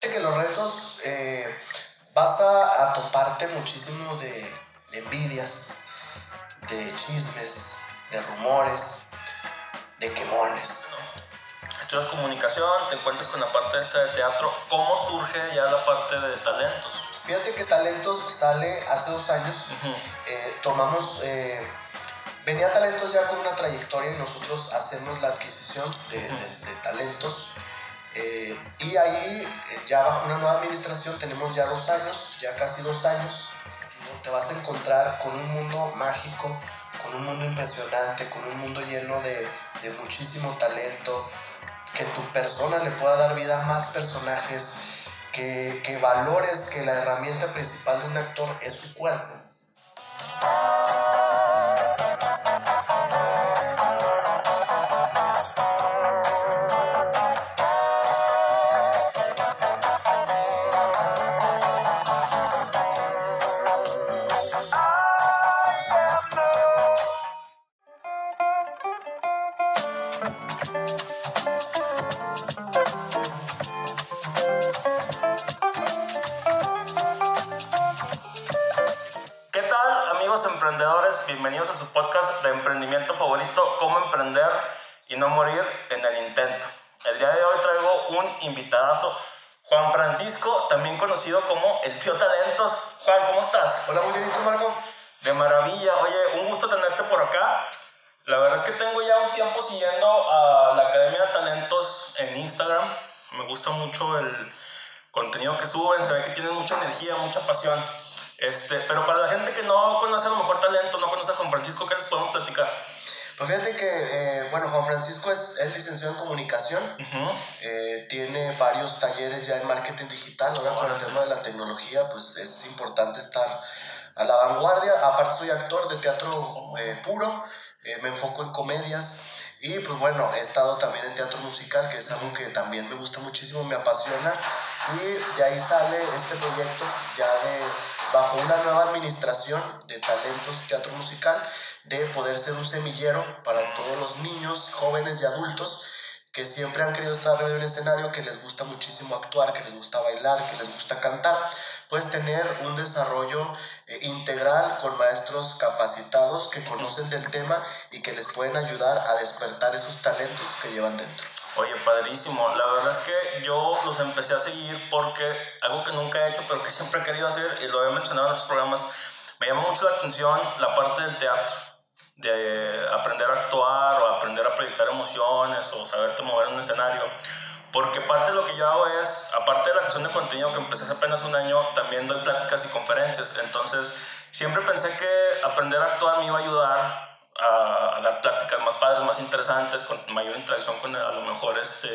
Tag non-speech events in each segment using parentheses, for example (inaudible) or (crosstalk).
que los retos eh, vas a, toparte muchísimo de, envidias, de chismes, de rumores, de quemones. Estudias comunicación, te encuentras con la parte esta de teatro. ¿Cómo surge ya la parte de talentos? Fíjate que Talentos sale hace dos años. Eh, tomamos, eh, venía Talentos ya con una trayectoria y nosotros hacemos la adquisición de, talentos. Eh, y ahí, ya bajo una nueva administración, tenemos ya dos años, ya casi dos años. Te vas a encontrar con un mundo mágico, con un mundo impresionante, con un mundo lleno de, muchísimo talento, que tu persona le pueda dar vida a más personajes, que valores que la herramienta principal de un actor es su cuerpo. Juan Francisco, también conocido como el tío Talentos. Juan, ¿cómo estás? Hola, muy bien, ¿y tú, Marco? De maravilla. Oye, un gusto tenerte por acá. La verdad es que tengo ya un tiempo siguiendo a la Academia de Talentos en Instagram. Me gusta mucho el contenido que suben, se ve que tienen mucha energía, mucha pasión. Este, pero para la gente que no conoce a lo mejor talento, no conoce a Juan Francisco, ¿qué les podemos platicar? Pues fíjate que, eh, bueno, Juan Francisco es, es, licenciado en comunicación, eh, tiene varios talleres ya en marketing digital, ahora con el tema de la tecnología, pues es importante estar a la vanguardia, aparte soy actor de teatro eh, puro, me enfoco en comedias, y pues bueno, he estado también en teatro musical, que es algo que también me gusta muchísimo, me apasiona. Y de ahí sale este proyecto ya de, bajo una nueva administración de talentos teatro musical, de poder ser un semillero para todos los niños, jóvenes y adultos que siempre han querido estar arriba de un escenario, que les gusta muchísimo actuar, que les gusta bailar, que les gusta cantar, pues tener un desarrollo eh, integral con maestros capacitados que conocen del tema y que les pueden ayudar a despertar esos talentos que llevan dentro. Oye, padrísimo. La verdad es que yo los empecé a seguir porque algo que nunca he hecho, pero que siempre he querido hacer, y lo he mencionado en otros programas, me llama mucho la atención la parte del teatro, de aprender a actuar o aprender a proyectar emociones o saberte mover en un escenario. Porque parte de lo que yo hago es, aparte de la creación de contenido que empecé hace apenas un año, también doy pláticas y conferencias. Entonces, siempre pensé que aprender a actuar me iba a ayudar a, dar pláticas más padres, más interesantes, con mayor interacción con a lo mejor este,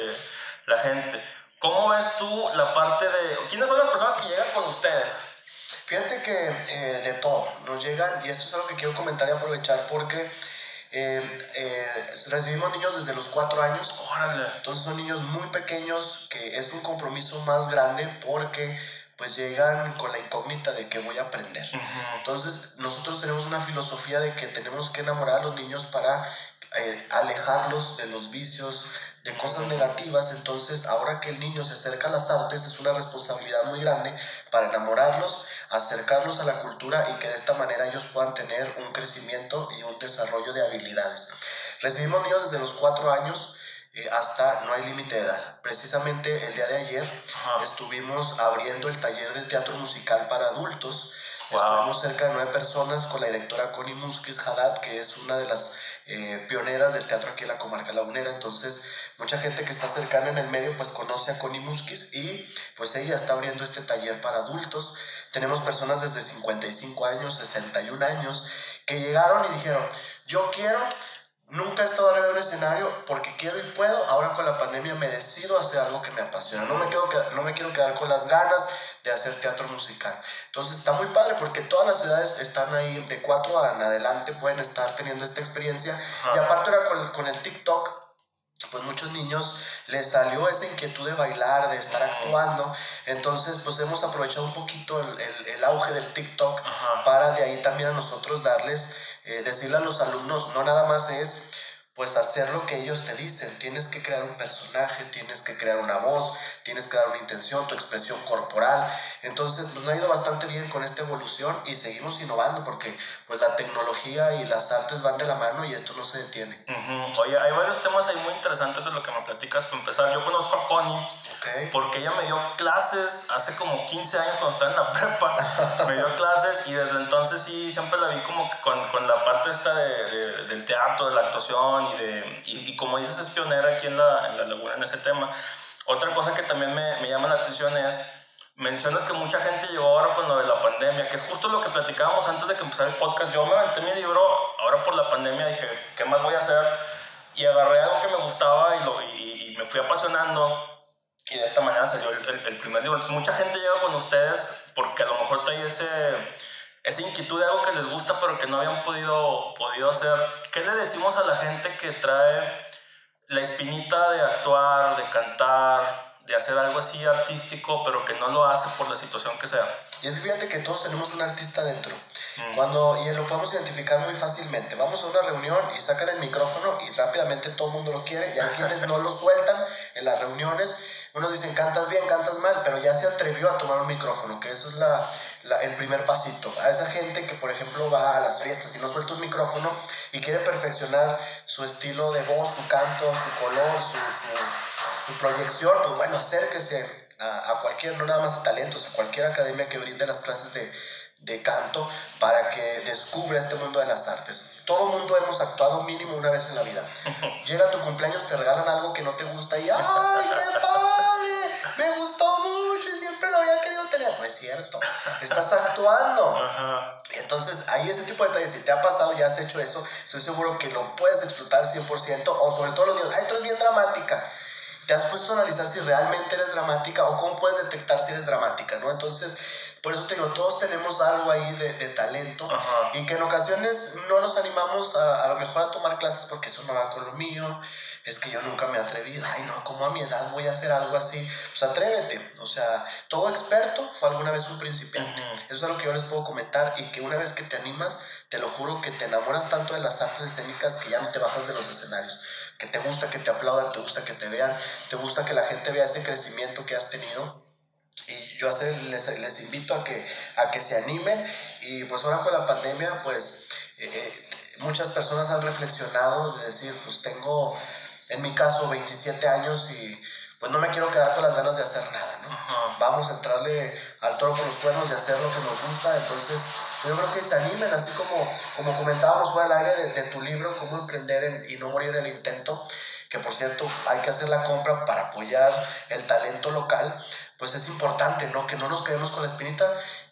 la gente. ¿Cómo ves tú la parte de... ¿Quiénes son las personas que llegan con ustedes? Fíjate que eh, de todo, nos llegan, y esto es algo que quiero comentar y aprovechar porque eh, eh, recibimos niños desde los cuatro años. Entonces son niños muy pequeños que es un compromiso más grande porque pues llegan con la incógnita de que voy a aprender. Entonces nosotros tenemos una filosofía de que tenemos que enamorar a los niños para eh, alejarlos de los vicios, de cosas negativas. Entonces ahora que el niño se acerca a las artes es una responsabilidad muy grande para enamorarlos acercarlos a la cultura y que de esta manera ellos puedan tener un crecimiento y un desarrollo de habilidades. Recibimos niños desde los cuatro años eh, hasta no hay límite de edad. Precisamente el día de ayer estuvimos abriendo el taller de teatro musical para adultos. Estuvimos cerca de nueve personas con la directora Connie Musquiz Haddad, que es una de las eh, pioneras del teatro aquí en la comarca lagunera. Entonces, mucha gente que está cercana en el medio pues conoce a Connie Musquiz y pues ella está abriendo este taller para adultos. Tenemos personas desde 55 años, 61 años, que llegaron y dijeron, yo quiero, nunca he estado arriba de un escenario porque quiero y puedo, ahora con la pandemia me decido hacer algo que me apasiona, no me, quedo, no me quiero quedar con las ganas de hacer teatro musical. Entonces está muy padre porque todas las edades están ahí, de 4 en adelante pueden estar teniendo esta experiencia. Y aparte ahora con, con el TikTok, pues muchos niños les salió esa inquietud de bailar, de estar actuando. Entonces, pues hemos aprovechado un poquito el, el, auge del TikTok para de ahí también a nosotros darles, eh, decirle a los alumnos, no nada más es pues hacer lo que ellos te dicen. Tienes que crear un personaje, tienes que crear una voz, tienes que dar una intención, tu expresión corporal. Entonces, pues, nos ha ido bastante bien con esta evolución y seguimos innovando porque pues la tecnología y las artes van de la mano y esto no se detiene. Oye, hay varios temas ahí muy interesantes de lo que me platicas. Para empezar, yo conozco a Connie porque ella me dio clases hace como 15 años cuando estaba en la (laughs) prepa. me dio clases y desde entonces sí, siempre la vi como que con, con la parte esta de, del teatro, de la actuación y, de, y, como dices es pionera aquí en la, en la laguna en ese tema. Otra cosa que también me, me llama la atención es mencionas que mucha gente llegó ahora con lo de la pandemia, que es justo lo que platicábamos antes de que empezara el podcast. Yo me aventé mi libro, ahora por la pandemia dije, ¿qué más voy a hacer? Y agarré algo que me gustaba y, lo, y, me fui apasionando. Y de esta manera salió el, el, primer libro. Entonces, mucha gente llega con ustedes porque a lo mejor trae ese, esa inquietud de algo que les gusta, pero que no habían podido, podido hacer. ¿Qué le decimos a la gente que trae la espinita de actuar, de cantar, de hacer algo así artístico, pero que no lo hace por la situación que sea. Y es que fíjate que todos tenemos un artista dentro. Mm. Cuando, y lo podemos identificar muy fácilmente. Vamos a una reunión y sacan el micrófono y rápidamente todo el mundo lo quiere. Y hay quienes no lo sueltan en las reuniones. Unos dicen, cantas bien, cantas mal, pero ya se atrevió a tomar un micrófono, que eso es la, el primer pasito. A esa gente que, por ejemplo, va a las fiestas y no suelta un micrófono y quiere perfeccionar su estilo de voz, su canto, su color, su su proyección, pues bueno, acérquese a, a, cualquier, no nada más a talentos, a cualquier academia que brinde las clases de, de canto para que descubra este mundo de las artes. Todo mundo hemos actuado mínimo una vez en la vida. (laughs) Llega tu cumpleaños, te regalan algo que no te gusta y ¡ay, qué padre! Me gustó mucho y siempre lo había querido tener. No es cierto. Estás actuando. Entonces, hay ese tipo de detalles. Si te ha pasado, ya has hecho eso, estoy seguro que lo puedes explotar al 100% o sobre todo los niños. ¡Ay, tú eres bien dramática! ¿Te has puesto a analizar si realmente eres dramática o cómo puedes detectar si eres dramática, ¿no? Entonces, por eso te digo, todos tenemos algo ahí de, de talento y que en ocasiones no nos animamos a, a lo mejor a tomar clases porque eso no va con lo mío, es que yo nunca me he atrevido, ay no, ¿cómo a mi edad voy a hacer algo así? Pues atrévete, o sea, todo experto fue alguna vez un principiante. Eso es algo que yo les puedo comentar y que una vez que te animas, te lo juro que te enamoras tanto de las artes escénicas que ya no te bajas de los escenarios que te gusta que te aplaudan, te gusta que te vean, te gusta que la gente vea ese crecimiento que has tenido. Y yo les, les invito a que, a que se animen y pues ahora con la pandemia pues eh, eh, muchas personas han reflexionado de decir pues tengo en mi caso 27 años y pues no me quiero quedar con las ganas de hacer nada, ¿no? Vamos a entrarle al toro por los cuernos y hacer lo que nos gusta, entonces yo creo que se animen, así como, como comentábamos fuera del aire de, tu libro, cómo emprender y no morir en el intento, que por cierto hay que hacer la compra para apoyar el talento local, pues es importante, ¿no? Que no nos quedemos con la espinita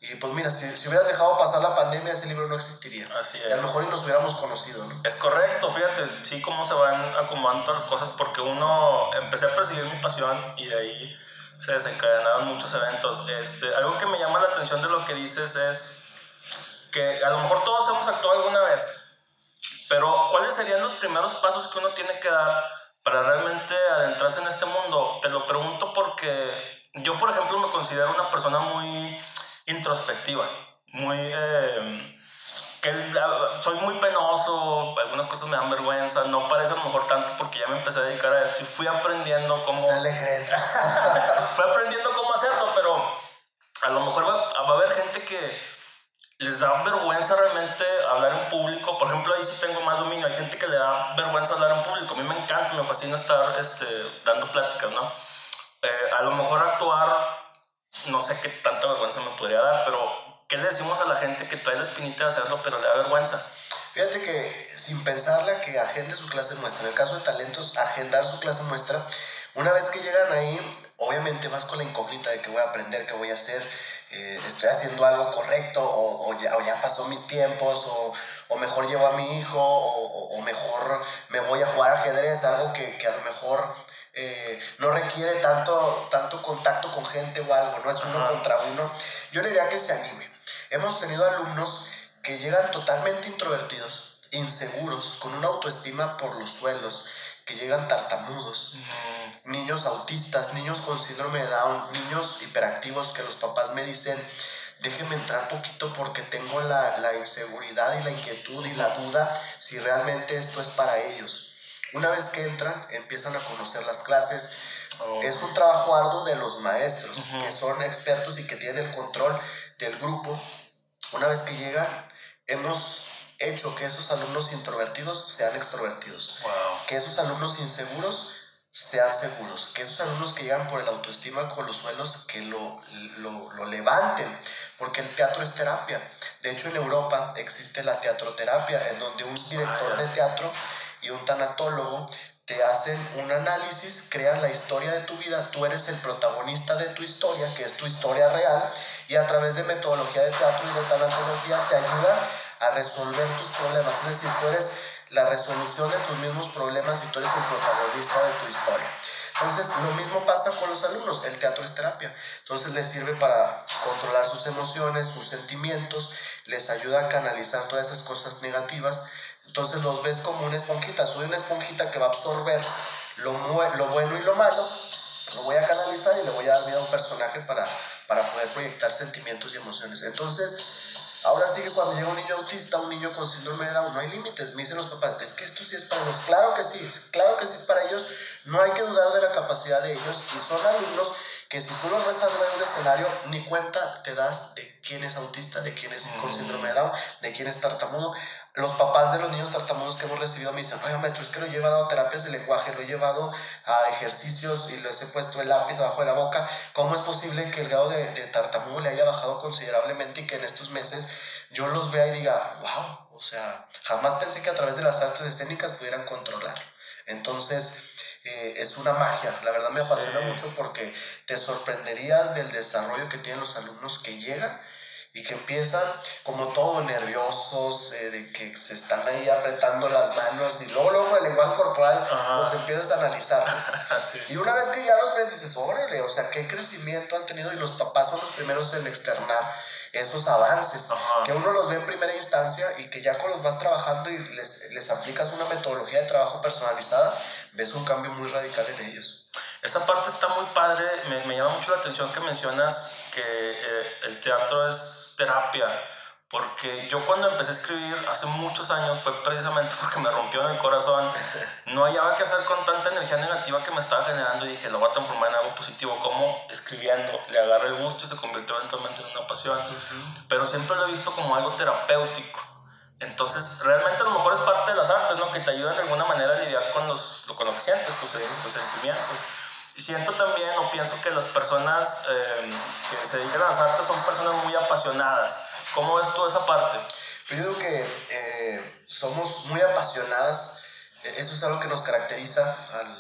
y pues mira, si, si hubieras dejado pasar la pandemia, ese libro no existiría. Así es. Y a lo mejor y nos hubiéramos conocido, ¿no? Es correcto, fíjate, sí, cómo se van acomodando todas las cosas, porque uno, empecé a perseguir mi pasión y de ahí se desencadenaron muchos eventos. Este, algo que me llama la atención de lo que dices es que a lo mejor todos hemos actuado alguna vez, pero ¿cuáles serían los primeros pasos que uno tiene que dar para realmente adentrarse en este mundo? Te lo pregunto porque yo, por ejemplo, me considero una persona muy introspectiva, muy... Eh, que soy muy penoso, algunas cosas me dan vergüenza, no parece a lo mejor tanto porque ya me empecé a dedicar a esto y fui aprendiendo cómo... Se le creen. (laughs) fui aprendiendo cómo hacerlo, pero a lo mejor va, a haber gente que les da vergüenza realmente hablar en público. Por ejemplo, ahí sí tengo más dominio. Hay gente que le da vergüenza hablar en público. A mí me encanta, me fascina estar este, dando pláticas, ¿no? Eh, a lo mejor actuar no sé qué tanta vergüenza me podría dar, pero ¿qué le decimos a la gente que trae la espinita de hacerlo, pero le da vergüenza? Fíjate que sin pensarla que agende su clase muestra. En el caso de talentos, agendar su clase muestra. Una vez que llegan ahí, obviamente vas con la incógnita de que voy a aprender, qué voy a hacer, eh, estoy haciendo algo correcto o, ya, pasó mis tiempos o, mejor llevo a mi hijo o, mejor me voy a jugar ajedrez, algo que a lo mejor eh, no requiere tanto, tanto contacto con gente o algo, no es uno contra uno. Yo le diría que se anime. Hemos tenido alumnos que llegan totalmente introvertidos, inseguros, con una autoestima por los suelos, que llegan tartamudos, niños autistas, niños con síndrome de Down, niños hiperactivos que los papás me dicen, déjenme entrar poquito porque tengo la, la inseguridad y la inquietud y la duda si realmente esto es para ellos Una vez que entran, empiezan a conocer las clases. Es un trabajo arduo de los maestros, que son expertos y que tienen el control del grupo. Una vez que llegan, hemos hecho que esos alumnos introvertidos sean extrovertidos. Que esos alumnos inseguros sean seguros, que esos alumnos que llegan por el autoestima con los suelos, que lo, lo, lo, levanten, porque el teatro es terapia. De hecho, en Europa existe la teatroterapia, en donde un director de teatro y un tanatólogo te hacen un análisis, crean la historia de tu vida, tú eres el protagonista de tu historia, que es tu historia real, y a través de metodología de teatro y de tanatología te ayudan a resolver tus problemas. Es decir, tú eres la resolución de tus mismos problemas y tú eres el protagonista de tu historia. Entonces, lo mismo pasa con los alumnos. El teatro es terapia. Entonces, les sirve para controlar sus emociones, sus sentimientos, les ayuda a canalizar todas esas cosas negativas. Entonces, los ves como una esponjita. Soy una esponjita que va a absorber lo, lo bueno y lo malo. Lo voy a canalizar y le voy a dar vida a un personaje para, para poder proyectar sentimientos y emociones. Entonces, Ahora sí que cuando llega un niño autista, un niño con síndrome de Down, no hay límites. Me dicen los papás, es que esto sí es para ellos. Claro que sí, claro que sí es para ellos. No hay que dudar de la capacidad de ellos. Y son alumnos que si tú los ves arriba de un escenario, ni cuenta te das de quién es autista, de quién es con síndrome de Down, de quién es tartamudo los papás de los niños tartamudos que hemos recibido me dicen, oye maestro, es que lo he llevado a terapias de lenguaje, lo he llevado a ejercicios y les he puesto el lápiz abajo de la boca. ¿Cómo es posible que el grado de, de tartamudo le haya bajado considerablemente y que en estos meses yo los vea y diga, wow, o sea, jamás pensé que a través de las artes escénicas pudieran controlar. Entonces, eh, es una magia, la verdad me apasiona mucho porque te sorprenderías del desarrollo que tienen los alumnos que llegan y que empiezan como todo nerviosos, eh, de que se están ahí apretando las manos y luego, luego el lenguaje corporal los empiezas a analizar. (laughs) Y una vez que ya los ves dices, órale, o sea, qué crecimiento han tenido y los papás son los primeros en externar esos avances, que uno los ve en primera instancia y que ya cuando los vas trabajando y les, les aplicas una metodología de trabajo personalizada, ves un cambio muy radical en ellos. Esa parte está muy padre, me, me llama mucho la atención que mencionas que eh, el teatro es terapia, porque yo cuando empecé a escribir hace muchos años fue precisamente (laughs) porque me rompió en el corazón, no hallaba qué hacer con tanta energía negativa que me estaba generando y dije, lo voy a transformar en algo positivo, como escribiendo, le agarré el gusto y se convirtió eventualmente en una pasión, pero siempre lo he visto como algo terapéutico. Entonces, realmente a lo mejor es parte de las artes, ¿no? Que te ayudan de alguna manera a lidiar con, los, con lo que sientes, tus, tus sentimientos siento también o pienso que las personas eh, que se dedican a las artes son personas muy apasionadas. ¿Cómo ves tú esa parte? Yo digo que eh, somos muy apasionadas. E, eso es algo que nos caracteriza.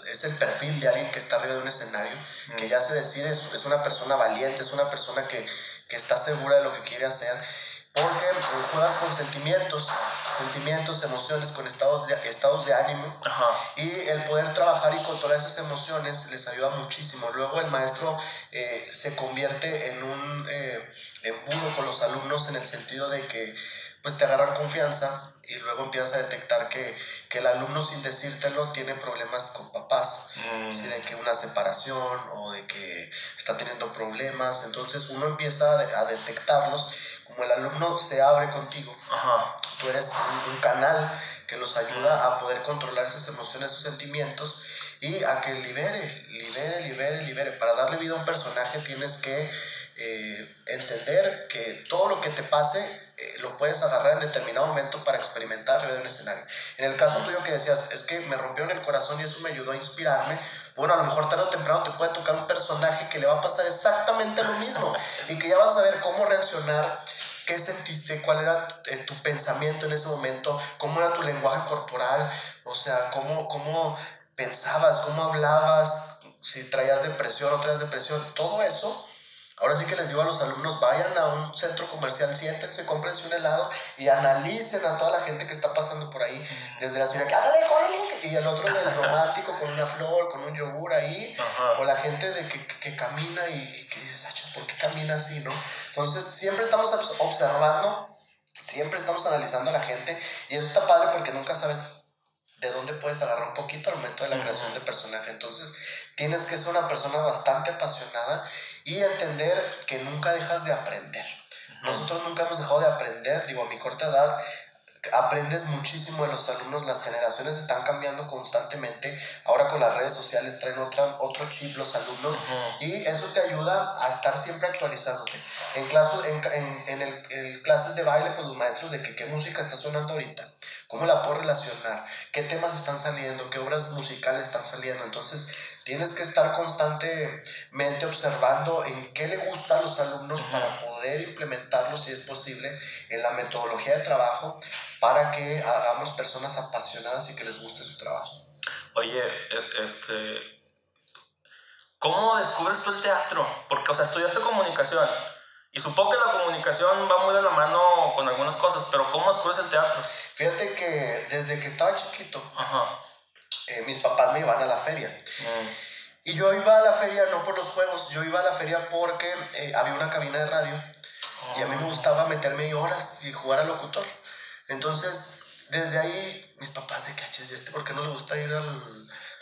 es el perfil de alguien que está arriba de un escenario, que ya se decide, es, es, una persona valiente, es una persona que, que está segura de lo que quiere hacer porque juegas con sentimientos, sentimientos, emociones, con estados de, estados de ánimo. Y el poder trabajar y controlar esas emociones les ayuda muchísimo. Luego el maestro eh, se convierte en un eh, embudo con los alumnos en el sentido de que pues te agarran confianza y luego empiezas a detectar que, que el alumno sin decírtelo tiene problemas con papás, mm. de que una separación o de que está teniendo problemas. Entonces uno empieza a detectarlos como el alumno se abre contigo, tú eres un, canal que los ayuda a poder controlar esas emociones, esos sentimientos y a que libere, libere, libere, libere. Para darle vida a un personaje tienes que eh, entender que todo lo que te pase eh, lo puedes agarrar en determinado momento para experimentar arriba de un escenario. En el caso tuyo que decías, es que me rompió en el corazón y eso me ayudó a inspirarme, bueno, a lo mejor tarde o temprano te puede tocar un personaje que le va a pasar exactamente lo mismo (laughs) y que ya vas a saber cómo reaccionar, qué sentiste, cuál era eh, tu pensamiento en ese momento, cómo era tu lenguaje corporal, o sea, cómo, cómo pensabas, cómo hablabas, si traías depresión o traías depresión, todo eso Ahora sí que les digo a los alumnos, vayan a un centro comercial, siéntense, cómprense un helado y analicen a toda la gente que está pasando por ahí. Desde la señora que, ándale, córrele, y el otro del romántico con una flor, con un yogur ahí. O la gente de que, que camina y, que dices, achos, ¿por qué camina así, no? Entonces, siempre estamos observando, siempre estamos analizando a la gente y eso está padre porque nunca sabes de dónde puedes agarrar un poquito al momento de la creación de personaje. Entonces, tienes que ser una persona bastante apasionada y entender que nunca dejas de aprender. Nosotros nunca hemos dejado de aprender, digo, a mi corta edad, aprendes muchísimo de los alumnos, las generaciones están cambiando constantemente, ahora con las redes sociales traen otra, otro chip los alumnos y eso te ayuda a estar siempre actualizándote. En, clases, en, en, el, en clases de baile, pues los maestros de que qué música está sonando ahorita, cómo la puedo relacionar, qué temas están saliendo, qué obras musicales están saliendo, entonces Tienes que estar constantemente observando en qué le gusta a los alumnos para poder implementarlo, si es posible, en la metodología de trabajo para que hagamos personas apasionadas y que les guste su trabajo. Oye, e, este, ¿cómo descubres tú el teatro? Porque, o sea, estudiaste comunicación y supongo que la comunicación va muy de la mano con algunas cosas, pero ¿cómo descubres el teatro? Fíjate que desde que estaba chiquito, eh, mis papás me iban a la feria. Mm. Y yo iba a la feria no por los juegos, yo iba a la feria porque eh, había una cabina de radio y a mí me gustaba meterme horas y jugar al locutor. Entonces, desde ahí, mis papás de caches, ¿y este por qué no le gusta ir al,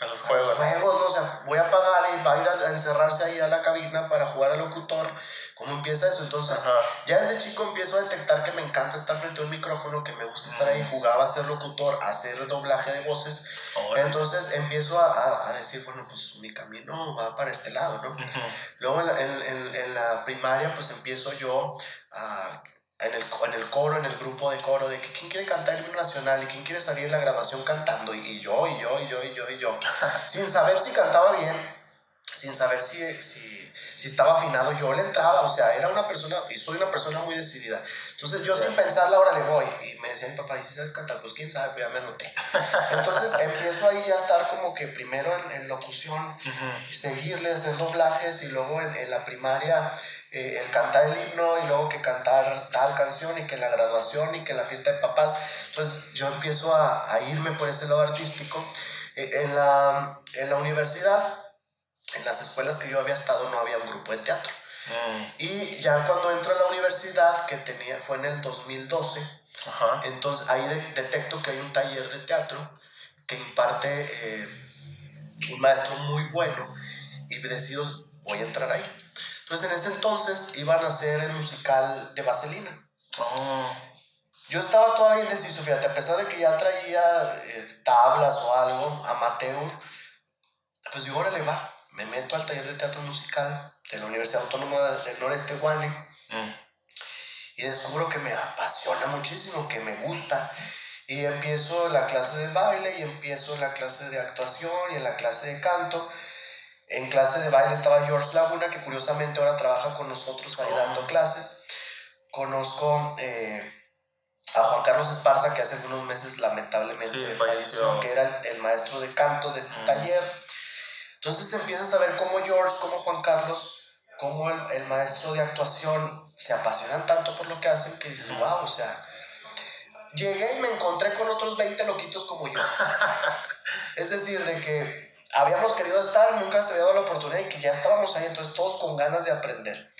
a los juegos. A los juegos, ¿no? O sea, voy a pagar y va a ir a, encerrarse ahí a la cabina para jugar al locutor. ¿Cómo empieza eso? Entonces, ya desde chico empiezo a detectar que me encanta estar frente a un micrófono, que me gusta estar ahí. Jugaba a ser locutor, a hacer doblaje de voces. Entonces empiezo a, a, decir, bueno, pues mi camino va para este lado, ¿no? Luego en en, en la primaria, pues empiezo yo a en el, en el coro, en el grupo de coro, de que quién quiere cantar el himno nacional y quién quiere salir en la graduación cantando, y, yo, y yo, y yo, y yo, y yo, (laughs) sin saber si cantaba bien, sin saber si, si, si, estaba afinado, yo le entraba, o sea, era una persona, y soy una persona muy decidida. Entonces yo sin pensarla ahora le voy, y me decía mi papá, ¿y si sabes cantar? Pues quién sabe, pues ya me anoté. (laughs) Entonces empiezo ahí a estar como que primero en, en locución, y seguirle, hacer doblajes, y luego en, en la primaria eh, el cantar el himno y luego que cantar tal canción y que la graduación y que la fiesta de papás. Entonces yo empiezo a, a irme por ese lado artístico. Eh, en, la, en la universidad, en las escuelas que yo había estado, no había un grupo de teatro. Mm. Y ya cuando entro a la universidad, que tenía, fue en el 2012, entonces ahí detecto que hay un taller de teatro que imparte eh, un maestro muy bueno y decido, voy a entrar ahí. Entonces en ese entonces iban a hacer el musical de Vaselina. Oh. Yo estaba todavía indeciso, fíjate, a pesar de que ya traía eh, tablas o algo, amateur, pues digo, órale, va, me meto al taller de teatro musical de la Universidad Autónoma del Noreste, Guane, mm. y descubro que me apasiona muchísimo, que me gusta. Y empiezo la clase de baile y empiezo la clase de actuación y en la clase de canto. En clase de baile estaba George Laguna, que curiosamente ahora trabaja con nosotros ahí dando clases. Conozco eh, a Juan Carlos Esparza, que hace algunos meses lamentablemente falleció, que era el, maestro de canto de este taller. Entonces empiezas a ver cómo George, cómo Juan Carlos, cómo el, el, maestro de actuación se apasionan tanto por lo que hacen que dices, wow, o sea, llegué y me encontré con otros 20 loquitos como yo. (laughs) es decir, de que habíamos querido estar, nunca se había dado la oportunidad y que ya estábamos ahí, entonces todos con ganas de aprender.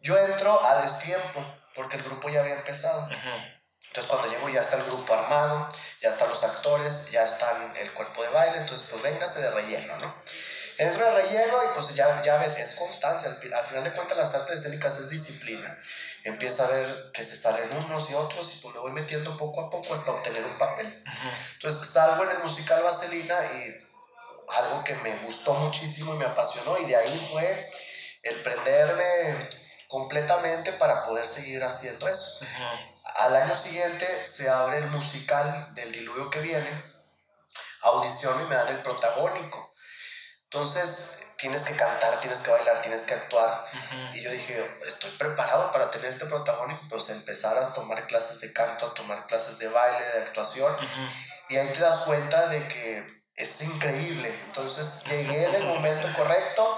Yo entro a destiempo, porque el grupo ya había empezado. Entonces cuando llego ya está el grupo armado, ya están los actores, ya están el cuerpo de baile, entonces pues véngase de relleno, ¿no? Entro de relleno y pues ya, ya ves, es constancia, al, final de cuentas las artes escénicas es disciplina. Empieza a ver que se salen unos y otros y pues me voy metiendo poco a poco hasta obtener un papel. Entonces salgo en el musical Vaselina y algo que me gustó muchísimo y me apasionó y de ahí fue el prenderme completamente para poder seguir haciendo eso. Al año siguiente se abre el musical del diluvio que viene, audición y me dan el protagónico. Entonces tienes que cantar, tienes que bailar, tienes que actuar. Y yo dije, estoy preparado para tener este protagónico, pues empezar a tomar clases de canto, a tomar clases de baile, de actuación. Y ahí te das cuenta de que es increíble. Entonces llegué en el momento correcto.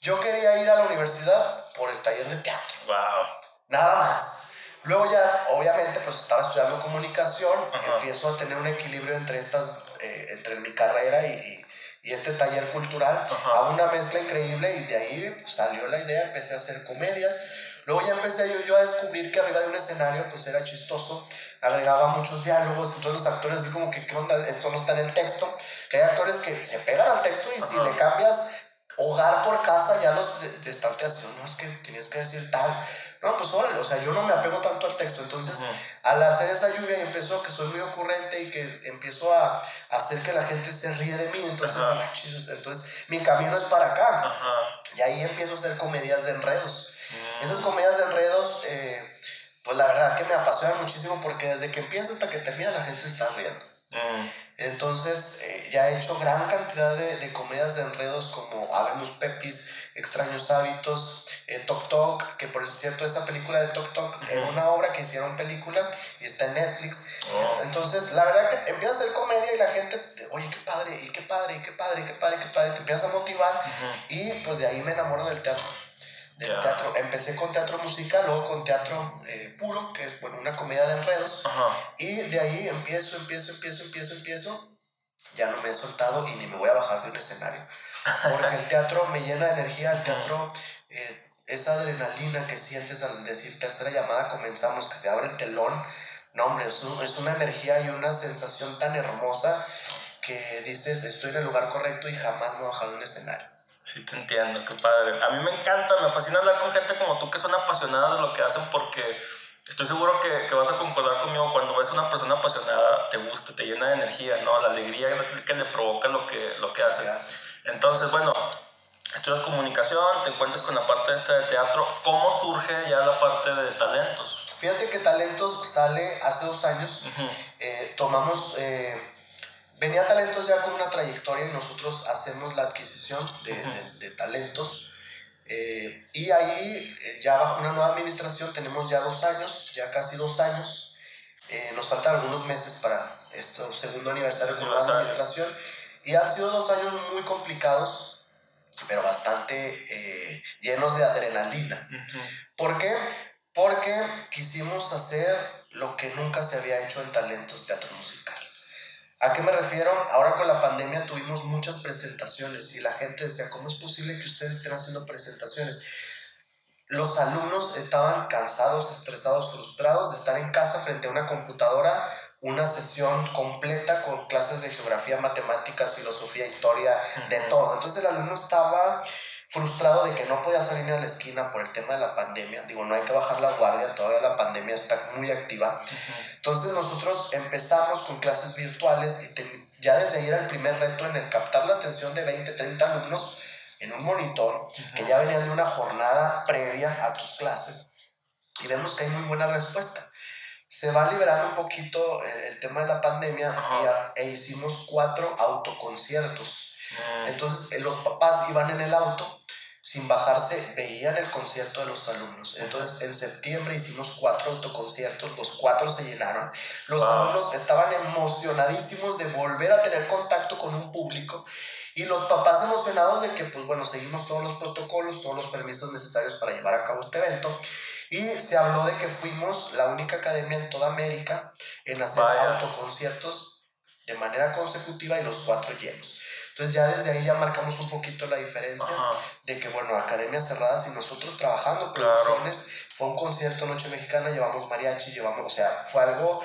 Yo quería ir a la universidad por el taller de teatro. Wow. Nada más. Luego ya, obviamente, pues estaba estudiando comunicación, empiezo a tener un equilibrio entre estas, eh, entre mi carrera y, y, este taller cultural, Hago una mezcla increíble y de ahí salió la idea, empecé a hacer comedias. Luego ya empecé yo, yo a descubrir que arriba de un escenario pues era chistoso, agregaba muchos diálogos, todos los actores así como que, ¿qué onda? Esto no está en el texto hay actores que se pegan al texto y si le cambias hogar por casa, ya los de, de no es que tienes que decir tal. no, pues órale, o sea, yo no me apego tanto al texto. Entonces, al hacer esa lluvia y empezó que soy muy ocurrente y que empiezo a, hacer que la gente se ríe de mí, entonces, entonces mi camino es para acá. Y ahí empiezo a hacer comedias de enredos. Mm. Esas comedias de enredos, eh, pues la verdad que me apasionan muchísimo porque desde que empieza hasta que termina la gente se está riendo. Mm. Entonces, eh, ya he hecho gran cantidad de, de, comedias de enredos como Habemos Pepis, Extraños Hábitos, eh, Tok Tok, que por cierto, esa película de Tok Tok era una obra que hicieron película y está en Netflix. Oh. Entonces, la verdad que empieza a hacer comedia y la gente, oye, qué padre, y qué padre, y qué padre, y qué padre, y qué padre, te empiezas a motivar y pues de ahí me enamoro del teatro del teatro. Empecé con teatro musical, luego con teatro eh, puro, que es bueno, una comedia de enredos. Y de ahí empiezo, empiezo, empiezo, empiezo, empiezo. Ya no me he soltado y ni me voy a bajar de un escenario. Porque el teatro me llena de energía, el teatro, eh, esa adrenalina que sientes al decir tercera llamada, comenzamos, que se abre el telón. No, hombre, es, es una energía y una sensación tan hermosa que dices, estoy en el lugar correcto y jamás me voy a bajar de un escenario. Sí, te entiendo, qué padre. A mí me encanta, me fascina hablar con gente como tú que son apasionadas de lo que hacen porque estoy seguro que, que vas a concordar conmigo cuando ves a una persona apasionada, te gusta, te llena de energía, ¿no? La alegría que le provoca lo que, lo que hace. Entonces, bueno, estudias comunicación, te encuentras con la parte esta de teatro. ¿Cómo surge ya la parte de talentos? Fíjate que talentos sale hace dos años. Eh, tomamos... Eh, venía talentos ya con una trayectoria y nosotros hacemos la adquisición de, talentos. Eh, y ahí, eh, ya bajo una nueva administración, tenemos ya dos años, ya casi dos años. Eh, nos faltan algunos meses para este segundo aniversario con la nueva administración. Y han sido dos años muy complicados, pero bastante llenos de adrenalina. ¿Por qué? Porque quisimos hacer lo que nunca se había hecho en talentos teatro musical. ¿A qué me refiero? Ahora con la pandemia tuvimos muchas presentaciones y la gente decía, ¿cómo es posible que ustedes estén haciendo presentaciones? Los alumnos estaban cansados, estresados, frustrados de estar en casa frente a una computadora, una sesión completa con clases de geografía, matemáticas, filosofía, historia, de todo. Entonces el alumno estaba frustrado de que no podía salir a la esquina por el tema de la pandemia. Digo, no hay que bajar la guardia, todavía la pandemia está muy activa. Entonces nosotros empezamos con clases virtuales y ya desde ahí era el primer reto en el captar la atención de 20, 30 alumnos en un monitor que ya venían de una jornada previa a tus clases y vemos que hay muy buena respuesta. Se va liberando un poquito el, tema de la pandemia y e hicimos cuatro autoconciertos Mm. Entonces eh, los papás iban en el auto, sin bajarse, veían el concierto de los alumnos. Entonces en septiembre hicimos cuatro autoconciertos, los cuatro se llenaron. Los alumnos estaban emocionadísimos de volver a tener contacto con un público y los papás emocionados de que, pues bueno, seguimos todos los protocolos, todos los permisos necesarios para llevar a cabo este evento. Y se habló de que fuimos la única academia en toda América en hacer autoconciertos de manera consecutiva y los cuatro llenos. Entonces ya desde ahí ya marcamos un poquito la diferencia de que, bueno, academias cerradas y nosotros trabajando producciones, fue un concierto Noche Mexicana, llevamos mariachi, llevamos, o sea, fue algo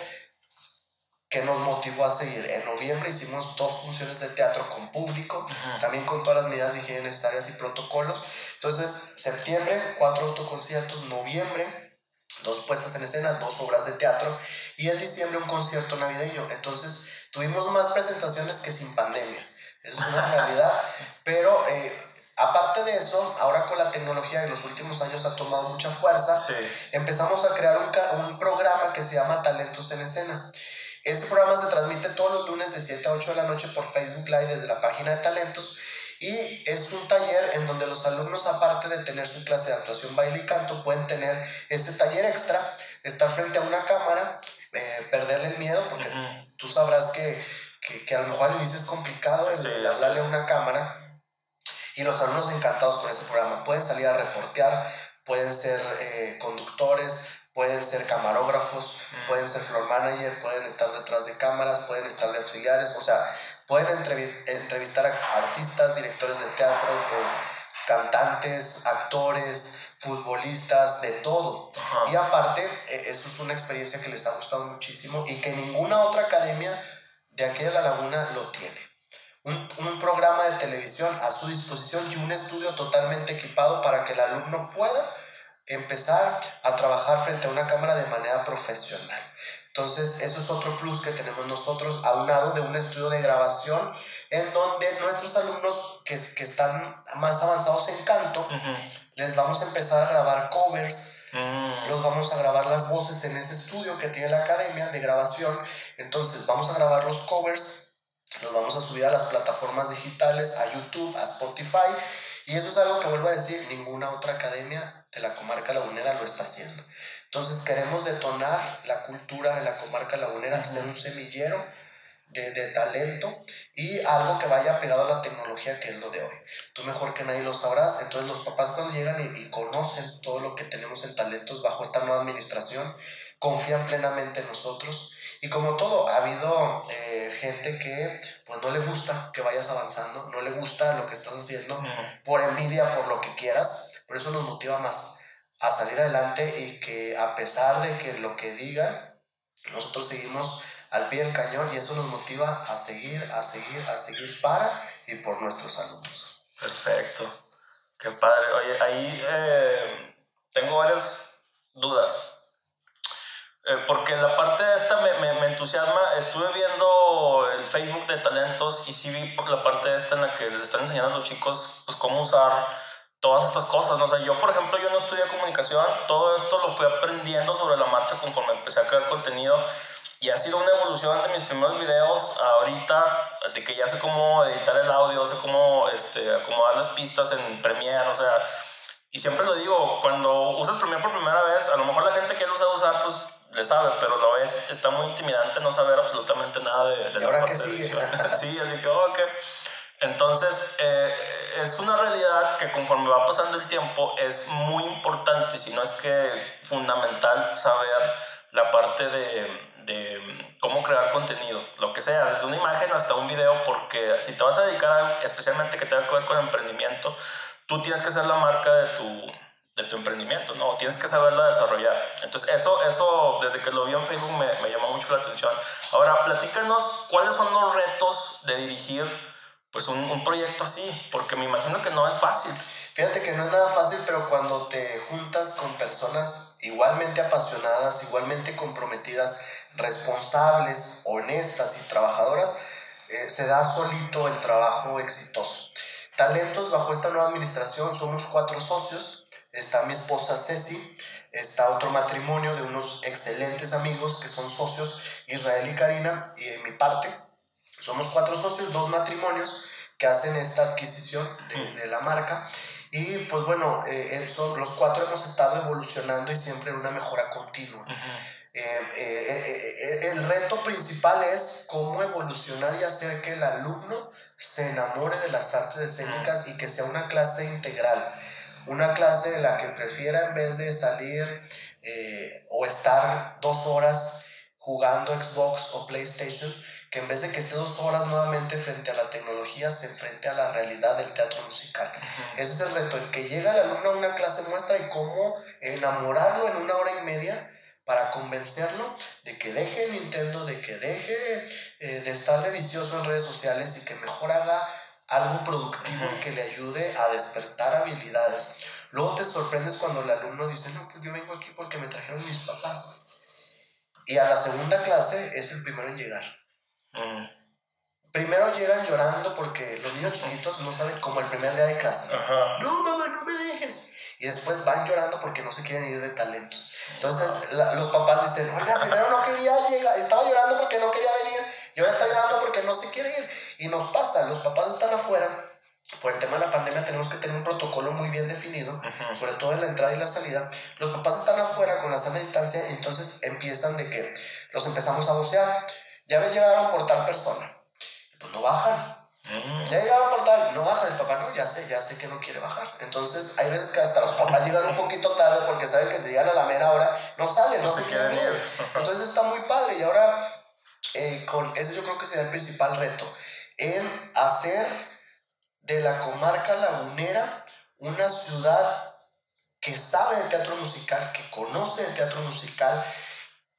que nos motivó a seguir. En noviembre hicimos dos funciones de teatro con público, también con todas las medidas de higiene necesarias y protocolos. Entonces, septiembre, cuatro autoconciertos, noviembre, dos puestas en escena, dos obras de teatro y en diciembre un concierto navideño. Entonces, tuvimos más presentaciones que sin pandemia. Esa es una realidad. Pero eh, aparte de eso, ahora con la tecnología en los últimos años ha tomado mucha fuerza, empezamos a crear un, un programa que se llama Talentos en Escena. Ese programa se transmite todos los lunes de 7 a 8 de la noche por Facebook Live desde la página de talentos y es un taller en donde los alumnos, aparte de tener su clase de actuación, baile y canto, pueden tener ese taller extra, estar frente a una cámara, eh, perderle el miedo, porque tú sabrás que que, que a lo mejor al inicio es complicado el, hablarle a una cámara. Y los alumnos encantados con ese programa. Pueden salir a reportear, pueden ser eh, conductores, pueden ser camarógrafos, mm. pueden ser floor manager, pueden estar detrás de cámaras, pueden estar de auxiliares, o sea, pueden entrevistar a artistas, directores de teatro, eh, cantantes, actores, futbolistas, de todo. Y aparte, eh, eso es una experiencia que les ha gustado muchísimo y que ninguna otra academia de aquí de la laguna lo tiene. Un, un, programa de televisión a su disposición y un estudio totalmente equipado para que el alumno pueda empezar a trabajar frente a una cámara de manera profesional. Entonces, eso es otro plus que tenemos nosotros, aunado de un estudio de grabación en donde nuestros alumnos que, que están más avanzados en canto, les vamos a empezar a grabar covers, mm. los vamos a grabar las voces en ese estudio que tiene la academia de grabación. Entonces, vamos a grabar los covers, los vamos a subir a las plataformas digitales, a YouTube, a Spotify. Y eso es algo que vuelvo a decir, ninguna otra academia de la comarca lagunera lo está haciendo. Entonces queremos detonar la cultura de la comarca lagunera, ser un semillero de, de, talento y algo que vaya pegado a la tecnología que es lo de hoy. Tú mejor que nadie lo sabrás, entonces los papás cuando llegan y, y conocen todo lo que tenemos en talentos bajo esta nueva administración, confían plenamente en nosotros. Y como todo, ha habido eh, gente que pues no le gusta que vayas avanzando, no le gusta lo que estás haciendo, por envidia, por lo que quieras, por eso nos motiva más a salir adelante y que a pesar de que lo que digan, nosotros seguimos al pie del cañón y eso nos motiva a seguir, a seguir, a seguir para y por nuestros alumnos. Perfecto. Qué padre. Oye, ahí eh, tengo varias dudas. Eh, porque la parte de esta me, me, entusiasma. Estuve viendo el Facebook de talentos y sí vi por la parte de esta en la que les están enseñando a los chicos pues, cómo usar todas estas cosas, ¿no? O sea, yo, por ejemplo, yo no estudié comunicación, todo esto lo fui aprendiendo sobre la marcha conforme empecé a crear contenido y ha sido una evolución de mis primeros videos ahorita, de que ya sé cómo editar el audio, sé cómo este, acomodar las pistas en Premiere, o sea, y siempre lo digo, cuando usas Premiere por primera vez, a lo mejor la gente que lo sabe usar, pues le sabe, pero lo ves, está muy intimidante no saber absolutamente nada de, de ¿Y ahora que sí? (laughs) sí, así que, ok. Entonces, eh, es una realidad que conforme va pasando el tiempo es muy importante, si no es que fundamental, saber la parte de, de, cómo crear contenido, lo que sea, desde una imagen hasta un video, porque si te vas a dedicar a algo, especialmente que tenga que ver con emprendimiento, tú tienes que ser la marca de tu, de tu emprendimiento, ¿no? Tienes que saberla desarrollar. Entonces, eso, eso desde que lo vi en Facebook me, me llamó mucho la atención. Ahora, platícanos cuáles son los retos de dirigir pues un, un, proyecto así, porque me imagino que no es fácil. Fíjate que no es nada fácil, pero cuando te juntas con personas igualmente apasionadas, igualmente comprometidas, responsables, honestas y trabajadoras, eh, se da solito el trabajo exitoso. Talentos bajo esta nueva administración somos cuatro socios. Está mi esposa Ceci, está otro matrimonio de unos excelentes amigos que son socios, Israel y Karina, y en mi parte, somos cuatro socios, dos matrimonios que hacen esta adquisición de, la marca. Y pues bueno, eh, son, los cuatro hemos estado evolucionando y siempre en una mejora continua. Eh, eh, el reto principal es cómo evolucionar y hacer que el alumno se enamore de las artes escénicas y que sea una clase integral. Una clase en la que prefiera en vez de salir o estar dos horas jugando Xbox o PlayStation, que en vez de que esté dos horas nuevamente frente a la tecnología, se enfrente a la realidad del teatro musical. Ese es el reto, el que llega el alumno a una clase muestra y cómo enamorarlo en una hora y media para convencerlo de que deje el Nintendo, de que deje eh, de estar de vicioso en redes sociales y que mejor haga algo productivo y que le ayude a despertar habilidades. Luego te sorprendes cuando el alumno dice, no, pues yo vengo aquí porque me trajeron mis papás. Y a la segunda clase es el primero en llegar. Mm. Primero llegan llorando porque los niños chiquitos no saben como el primer día de clase. No, mamá, no. Y después van llorando porque no se quieren ir de talentos. Entonces los papás dicen, oiga, primero no quería llegar, estaba llorando porque no quería venir y ahora está llorando porque no se quiere ir. Y nos pasa, los papás están afuera. Por el tema de la pandemia tenemos que tener un protocolo muy bien definido, sobre todo en la entrada y la salida. Los papás están afuera con la sana distancia, entonces empiezan de que los empezamos a vocear ya me llegaron por tal persona. Pues no bajan. Mm. Ya llegaron por tal, no bajan. El papá no, ya sé, ya sé que no quiere bajar. Entonces, hay veces que hasta los papás llegan un poquito tarde porque saben que si llegan a la mera hora, no salen, no, se quieren ir. (laughs) Entonces, está muy padre. Y ahora, eh, con ese yo creo que sería el principal reto, en hacer de la comarca lagunera una ciudad que sabe de teatro musical, que conoce de teatro musical,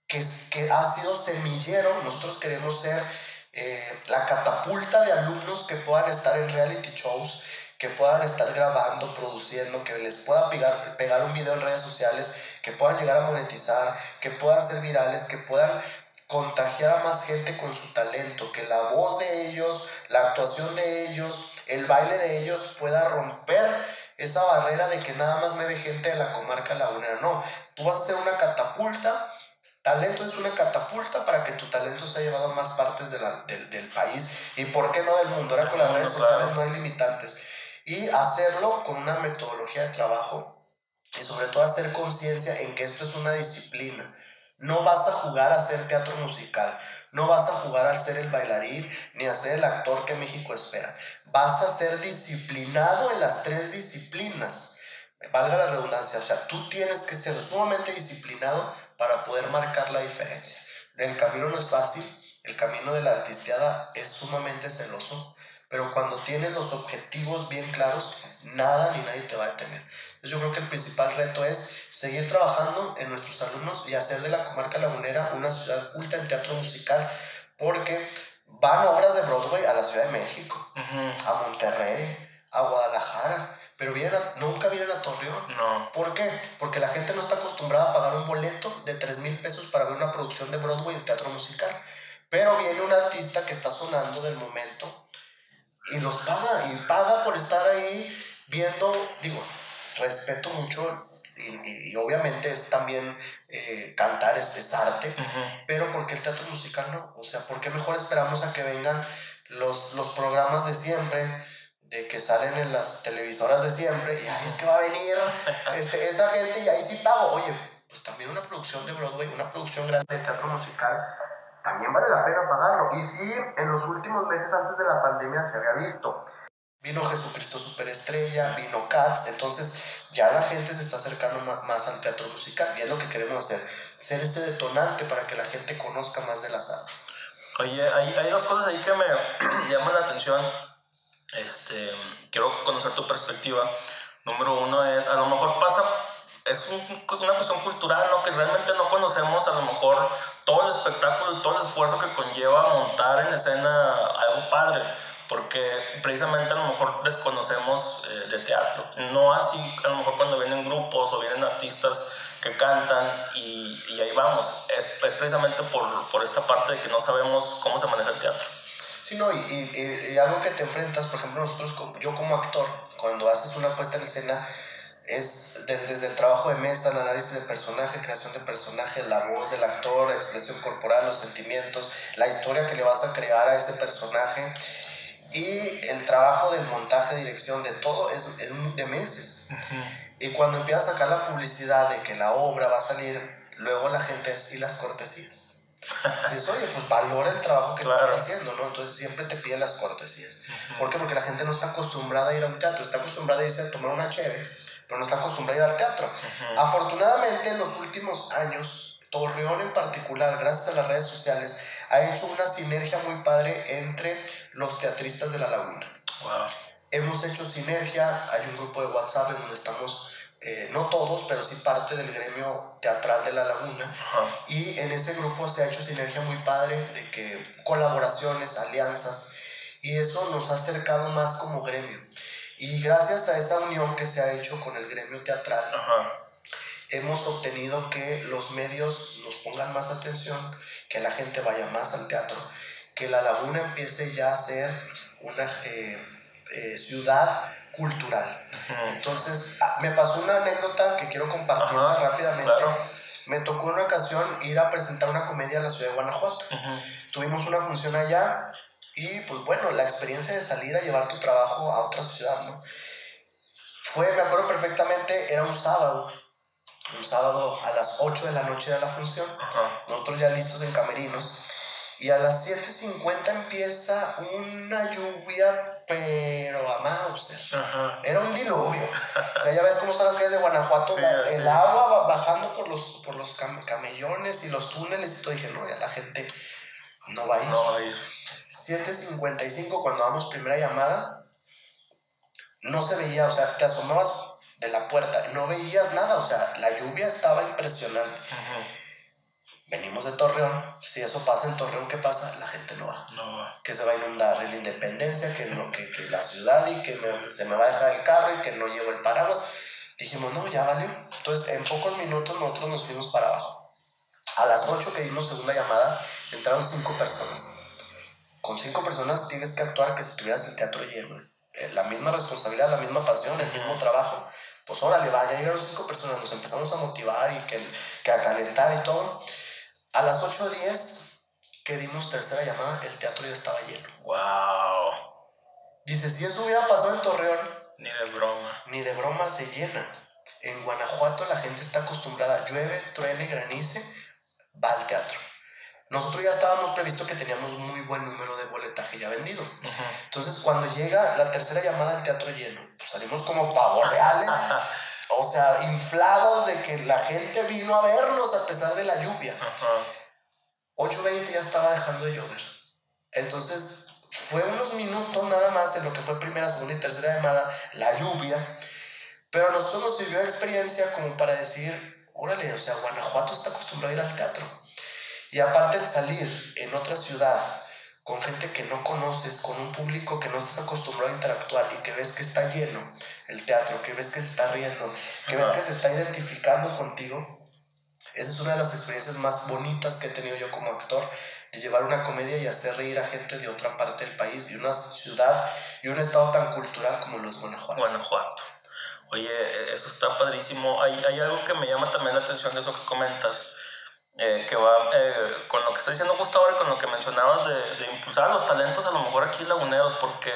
que, que ha sido semillero. Nosotros queremos ser eh, la catapulta de alumnos que puedan estar en reality shows, que puedan estar grabando, produciendo, que les pueda pegar, pegar un video en redes sociales, que puedan llegar a monetizar, que puedan ser virales, que puedan contagiar a más gente con su talento, que la voz de ellos, la actuación de ellos, el baile de ellos pueda romper esa barrera de que nada más me ve gente de la comarca lagunera. No, tú vas a ser una catapulta. Talento es una catapulta para que tu talento sea llevado a más partes del, país y, ¿por qué no del mundo? Ahora con las redes sociales no hay limitantes. Y hacerlo con una metodología de trabajo y sobre todo hacer conciencia en que esto es una disciplina. No vas a jugar a hacer teatro musical, no vas a jugar al ser el bailarín ni a ser el actor que México espera. Vas a ser disciplinado en las tres disciplinas. Valga la redundancia, o sea, tú tienes que ser sumamente disciplinado para poder marcar la diferencia. El camino no es fácil, el camino de la artisteada es sumamente celoso, pero cuando tienes los objetivos bien claros, nada ni nadie te va a detener. Entonces yo creo que el principal reto es seguir trabajando en nuestros alumnos y hacer de la comarca lagunera una ciudad culta en teatro musical, porque van obras de Broadway a la Ciudad de México, a Monterrey, a Guadalajara, pero vienen nunca vienen a Torreón. No. ¿Por qué? Porque la gente no está acostumbrada a pagar un boleto de 3 mil pesos para ver una producción de Broadway de teatro musical. Pero viene un artista que está sonando del momento y los paga, y paga por estar ahí viendo, digo, respeto mucho y, obviamente es también eh, cantar, es, es arte, pero ¿por qué el teatro musical no? O sea, ¿por qué mejor esperamos a que vengan los, los programas de siempre? De que salen en las televisoras de siempre y ahí es que va a venir (laughs) este, esa gente y ahí sí pago. Oye, pues también una producción de Broadway, una producción grande de teatro musical, también vale la pena pagarlo. Y sí, en los últimos meses antes de la pandemia se había visto Vino Jesucristo Superestrella, vino Cats, entonces ya la gente se está acercando más al teatro musical y es lo que queremos hacer, ser ese detonante para que la gente conozca más de las artes. Oye, hay, hay dos cosas ahí que me (clears throat) llaman la atención. Este, quiero conocer tu perspectiva. Número uno es, a lo mejor pasa, es una cuestión cultural, ¿no? Que realmente no conocemos a lo mejor todo el espectáculo y todo el esfuerzo que conlleva montar en escena algo padre porque precisamente a lo mejor desconocemos eh, de teatro. No así a lo mejor cuando vienen grupos o vienen artistas que cantan y, y ahí vamos. Es, es precisamente por, por, esta parte de que no sabemos cómo se maneja el teatro. Sí, no, y, y, y, algo que te enfrentas, por ejemplo, nosotros, yo como actor, cuando haces una puesta en escena, es desde el trabajo de mesa, el análisis de personaje, creación de personaje, la voz del actor, la expresión corporal, los sentimientos, la historia que le vas a crear a ese personaje y el trabajo del montaje, dirección, de todo es, es de meses. Y cuando empiezas a sacar la publicidad de que la obra va a salir, luego la gente es, ¿y las cortesías? Dices, oye, pues valora el trabajo que estás haciendo, ¿no? Entonces siempre te piden las cortesías. ¿Por qué? Porque la gente no está acostumbrada a ir a un teatro, está acostumbrada a irse a tomar una cheve, pero no está acostumbrada a ir al teatro. Afortunadamente, en los últimos años, Torreón en particular, gracias a las redes sociales, ha hecho una sinergia muy padre entre los teatristas de la laguna. Hemos hecho sinergia, hay un grupo de WhatsApp en donde estamos, eh, no todos, pero sí parte del gremio teatral de la laguna. Y en ese grupo se ha hecho sinergia muy padre de que colaboraciones, alianzas, y eso nos ha acercado más como gremio. Y gracias a esa unión que se ha hecho con el gremio teatral, hemos obtenido que los medios nos pongan más atención, que la gente vaya más al teatro, que la laguna empiece ya a ser una eh, eh, ciudad cultural. Entonces, ah, me pasó una anécdota que quiero compartir rápidamente. Me tocó una ocasión ir a presentar una comedia a la ciudad de Guanajuato. Tuvimos una función allá y pues bueno, la experiencia de salir a llevar tu trabajo a otra ciudad, ¿no? Fue, me acuerdo perfectamente, era un sábado un sábado a las 8 de la noche era la función, nosotros ya listos en camerinos, y a las 7.50 empieza una lluvia, pero a Mauser. Era un diluvio. O sea, ya ves cómo están las calles de Guanajuato, el agua bajando por los, por los camellones y los túneles y todo. dije, no, ya la gente no va a ir. No va a ir. 7.55 cuando damos primera llamada, no se veía, o sea, te asomabas de la puerta. No veías nada, o sea, la lluvia estaba impresionante. Venimos de Torreón, si eso pasa en Torreón, ¿qué pasa? La gente no va. No va. Que se va a inundar la independencia, que, no, que, que la ciudad y que se me va a dejar el carro y que no llevo el paraguas. Dijimos, no, ya valió. Entonces, en pocos minutos nosotros nos fuimos para abajo. A las 8 que dimos segunda llamada, entraron cinco personas. Con cinco personas tienes que actuar que si tuvieras el teatro lleno. Eh, la misma responsabilidad, la misma pasión, el mismo trabajo. Pues órale, vaya, llegaron cinco personas, nos empezamos a motivar y que, que a calentar y todo. A las 8.10 que dimos tercera llamada, el teatro ya estaba lleno. ¡Wow! Dice, si eso hubiera pasado en Torreón... Ni de broma. Ni de broma se llena. En Guanajuato la gente está acostumbrada, llueve, truene, granice, va al teatro. Nosotros ya estábamos previsto que teníamos muy buen número de boletaje ya vendido. Entonces, cuando llega la tercera llamada al teatro lleno, pues salimos como pavos reales. (laughs) o sea, inflados de que la gente vino a vernos a pesar de la lluvia. 8.20 ya estaba dejando de llover. Entonces, fue unos minutos nada más en lo que fue primera, segunda y tercera llamada, la lluvia. Pero a nosotros nos sirvió de experiencia como para decir, órale, o sea, Guanajuato está acostumbrado a ir al teatro. Y aparte el salir en otra ciudad con gente que no conoces, con un público que no estás acostumbrado a interactuar y que ves que está lleno el teatro, que ves que se está riendo, que ves que se está identificando contigo, esa es una de las experiencias más bonitas que he tenido yo como actor, de llevar una comedia y hacer reír a gente de otra parte del país y una ciudad y un estado tan cultural como lo es Guanajuato. Guanajuato. Oye, eso está padrísimo. Hay, hay algo que me llama también la atención de eso que comentas eh, que va eh, con lo que está diciendo Gustavo y con lo que mencionabas de, de, impulsar a los talentos, a lo mejor aquí laguneros, porque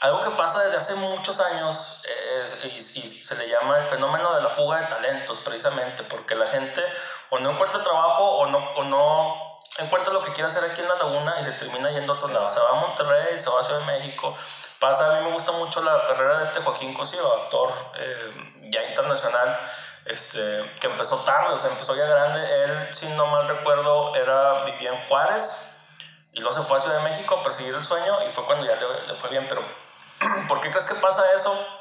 algo que pasa desde hace muchos años es, y, se le llama el fenómeno de la fuga de talentos, precisamente, porque la gente o no encuentra trabajo o no, o no encuentra lo que quiere hacer aquí en la laguna y se termina yendo a otro lado. Se va a Monterrey, se va a Ciudad de México. Pasa, a mí me gusta mucho la carrera de este Joaquín Cosío, actor eh, ya internacional este, que empezó tarde, o sea, empezó ya grande. Él, si no mal recuerdo, era, vivía en Juárez y luego se fue a Ciudad de México a perseguir el sueño y fue cuando ya le, le fue bien. Pero, (clears throat) ¿por qué crees que pasa eso?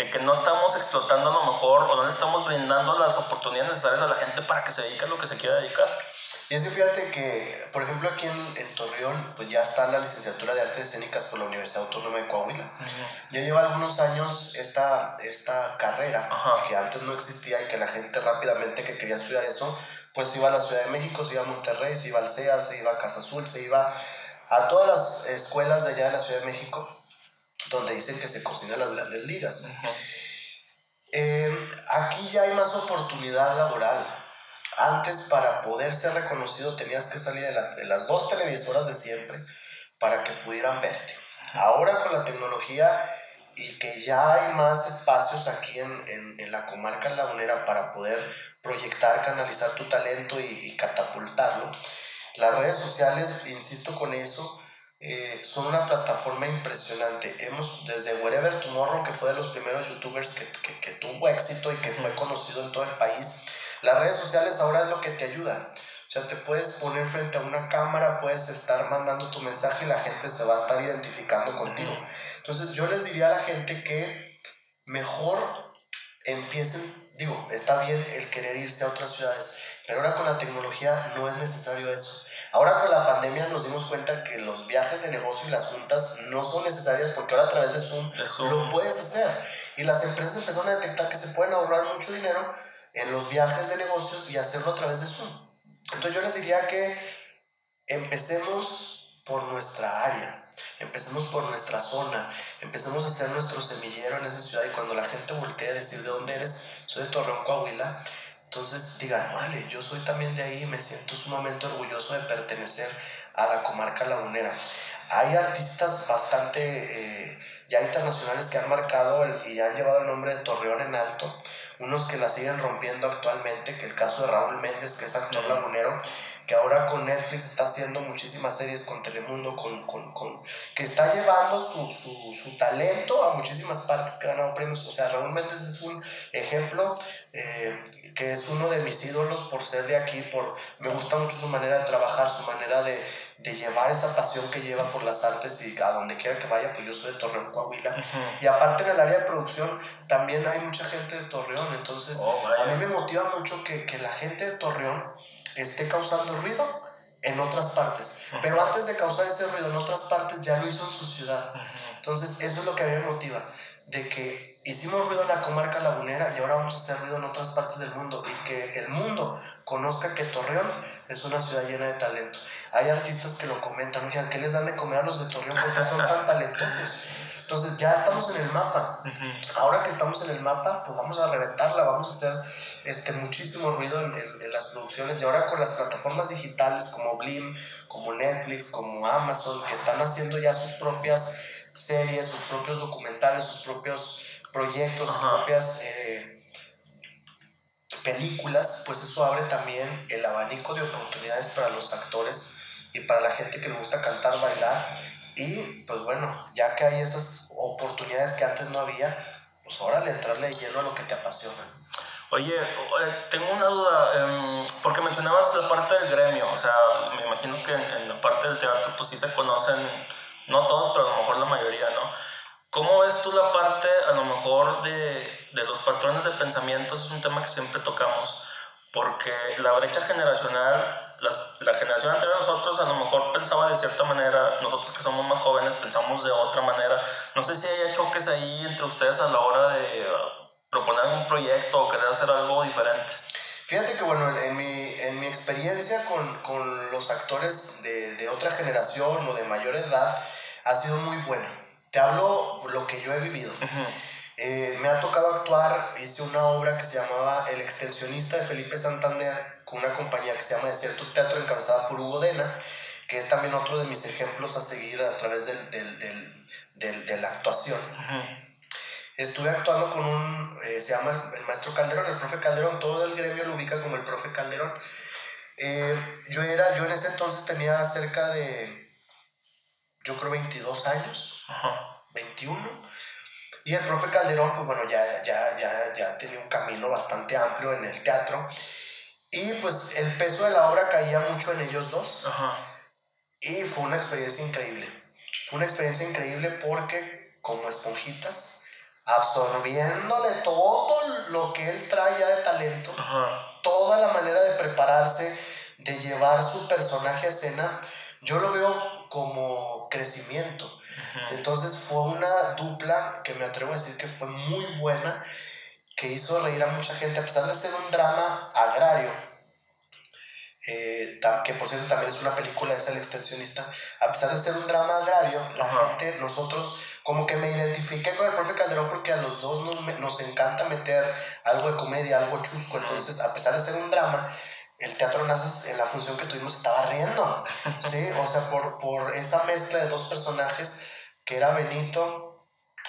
De que no estamos explotando a lo mejor o no le estamos brindando las oportunidades necesarias a la gente para que se dedique a lo que se quiera dedicar. Y es que fíjate que, por ejemplo, aquí en, en, Torreón, pues ya está la licenciatura de Artes Escénicas por la Universidad Autónoma de Coahuila. Ya lleva algunos años esta, esta carrera, que antes no existía y que la gente rápidamente que quería estudiar eso, pues iba a la Ciudad de México, se iba a Monterrey, se iba al CEA, se iba a Casa Azul, se iba a todas las escuelas de allá de la Ciudad de México, donde dicen que se cocina las grandes ligas. Eh, aquí ya hay más oportunidad laboral antes, para poder ser reconocido, tenías que salir de, las dos televisoras de siempre para que pudieran verte. Ahora con la tecnología y que ya hay más espacios aquí en, en, la comarca lagunera para poder proyectar, canalizar tu talento y, catapultarlo, las redes sociales, insisto con eso, eh, son una plataforma impresionante. Hemos, desde Wherever Tomorrow, que fue de los primeros youtubers que, que, que tuvo éxito y que fue conocido en todo el país, las redes sociales ahora es lo que te ayudan. O sea, te puedes poner frente a una cámara, puedes estar mandando tu mensaje y la gente se va a estar identificando contigo. Entonces yo les diría a la gente que mejor empiecen, digo, está bien el querer irse a otras ciudades, pero ahora con la tecnología no es necesario eso. Ahora con la pandemia nos dimos cuenta que los viajes de negocio y las juntas no son necesarias porque ahora a través de Zoom, de Zoom. lo puedes hacer. Y las empresas empezaron a detectar que se pueden ahorrar mucho dinero en los viajes de negocios y hacerlo a través de Zoom. Entonces yo les diría que empecemos por nuestra área, empecemos por nuestra zona, empecemos a hacer nuestro semillero en esa ciudad y cuando la gente voltee a decir de dónde eres, soy de Torreón, Coahuila, entonces digan, órale, yo soy también de ahí y me siento sumamente orgulloso de pertenecer a la comarca lagunera. Hay artistas bastante eh, ya internacionales que han marcado y han llevado el nombre de Torreón en alto unos que la siguen rompiendo actualmente, que el caso de Raúl Méndez, que es actor lagunero, que ahora con Netflix está haciendo muchísimas series con Telemundo, con, con, con que está llevando su, su, su, talento a muchísimas partes que ha ganado premios. O sea, Raúl Méndez es un ejemplo eh, que es uno de mis ídolos por ser de aquí, por me gusta mucho su manera de trabajar, su manera de, de llevar esa pasión que lleva por las artes y a donde quiera que vaya, pues yo soy de Torreón, Coahuila. Y aparte en el área de producción también hay mucha gente de Torreón, entonces oh, a mí me motiva mucho que, que, la gente de Torreón esté causando ruido en otras partes. Pero antes de causar ese ruido en otras partes, ya lo hizo en su ciudad. Entonces, eso es lo que a mí me motiva, de que hicimos ruido en la comarca lagunera y ahora vamos a hacer ruido en otras partes del mundo y que el mundo conozca que Torreón es una ciudad llena de talento. Hay artistas que lo comentan, oigan, ¿qué les dan de comer a los de Torreón porque son tan talentosos? Entonces ya estamos en el mapa. Ahora que estamos en el mapa, pues vamos a reventarla, vamos a hacer este, muchísimo ruido en, las producciones y ahora con las plataformas digitales como Blim, como Netflix, como Amazon, que están haciendo ya sus propias series, sus propios documentales, sus propios proyectos, sus propias eh, películas, pues eso abre también el abanico de oportunidades para los actores y para la gente que le gusta cantar, bailar. Y pues bueno, ya que hay esas oportunidades que antes no había, pues ahora le entrarle lleno a lo que te apasiona. Oye, eh, tengo una duda, em, porque mencionabas la parte del gremio, o sea, me imagino que en, la parte del teatro pues sí se conocen, no todos, pero a lo mejor la mayoría, ¿no? ¿Cómo ves tú la parte a lo mejor de, de los patrones de pensamiento? Es un tema que siempre tocamos, porque la brecha generacional, la generación anterior a nosotros a lo mejor pensaba de cierta manera, nosotros que somos más jóvenes pensamos de otra manera. No sé si hay choques ahí entre ustedes a la hora de proponer algún proyecto o querer hacer algo diferente? Fíjate que, bueno, en mi, en mi experiencia con, con los actores de, de, otra generación o de mayor edad ha sido muy buena. Te hablo lo que yo he vivido. Eh, me ha tocado actuar, hice una obra que se llamaba El extensionista de Felipe Santander con una compañía que se llama Desierto Teatro encabezada por Hugo Dena, que es también otro de mis ejemplos a seguir a través del, del, del, de la actuación estuve actuando con un, eh, se llama el, maestro Calderón, el profe Calderón, todo el gremio lo ubica como el profe Calderón. Eh, yo era, yo en ese entonces tenía cerca de, yo creo 22 años, 21. Y el profe Calderón, pues bueno, ya, ya, ya, ya tenía un camino bastante amplio en el teatro. Y pues el peso de la obra caía mucho en ellos dos. Y fue una experiencia increíble. Fue una experiencia increíble porque como esponjitas absorbiéndole todo lo que él trae ya de talento, toda la manera de prepararse, de llevar su personaje a escena, yo lo veo como crecimiento. Entonces fue una dupla que me atrevo a decir que fue muy buena, que hizo reír a mucha gente, a pesar de ser un drama agrario, eh, que por cierto también es una película, es el extensionista, a pesar de ser un drama agrario, la gente, nosotros como que me identifiqué con el profe Calderón porque a los dos nos, nos encanta meter algo de comedia, algo chusco. Entonces, a pesar de ser un drama, el Teatro Nazas en la función que tuvimos estaba riendo, ¿sí? O sea, por, por esa mezcla de dos personajes que era Benito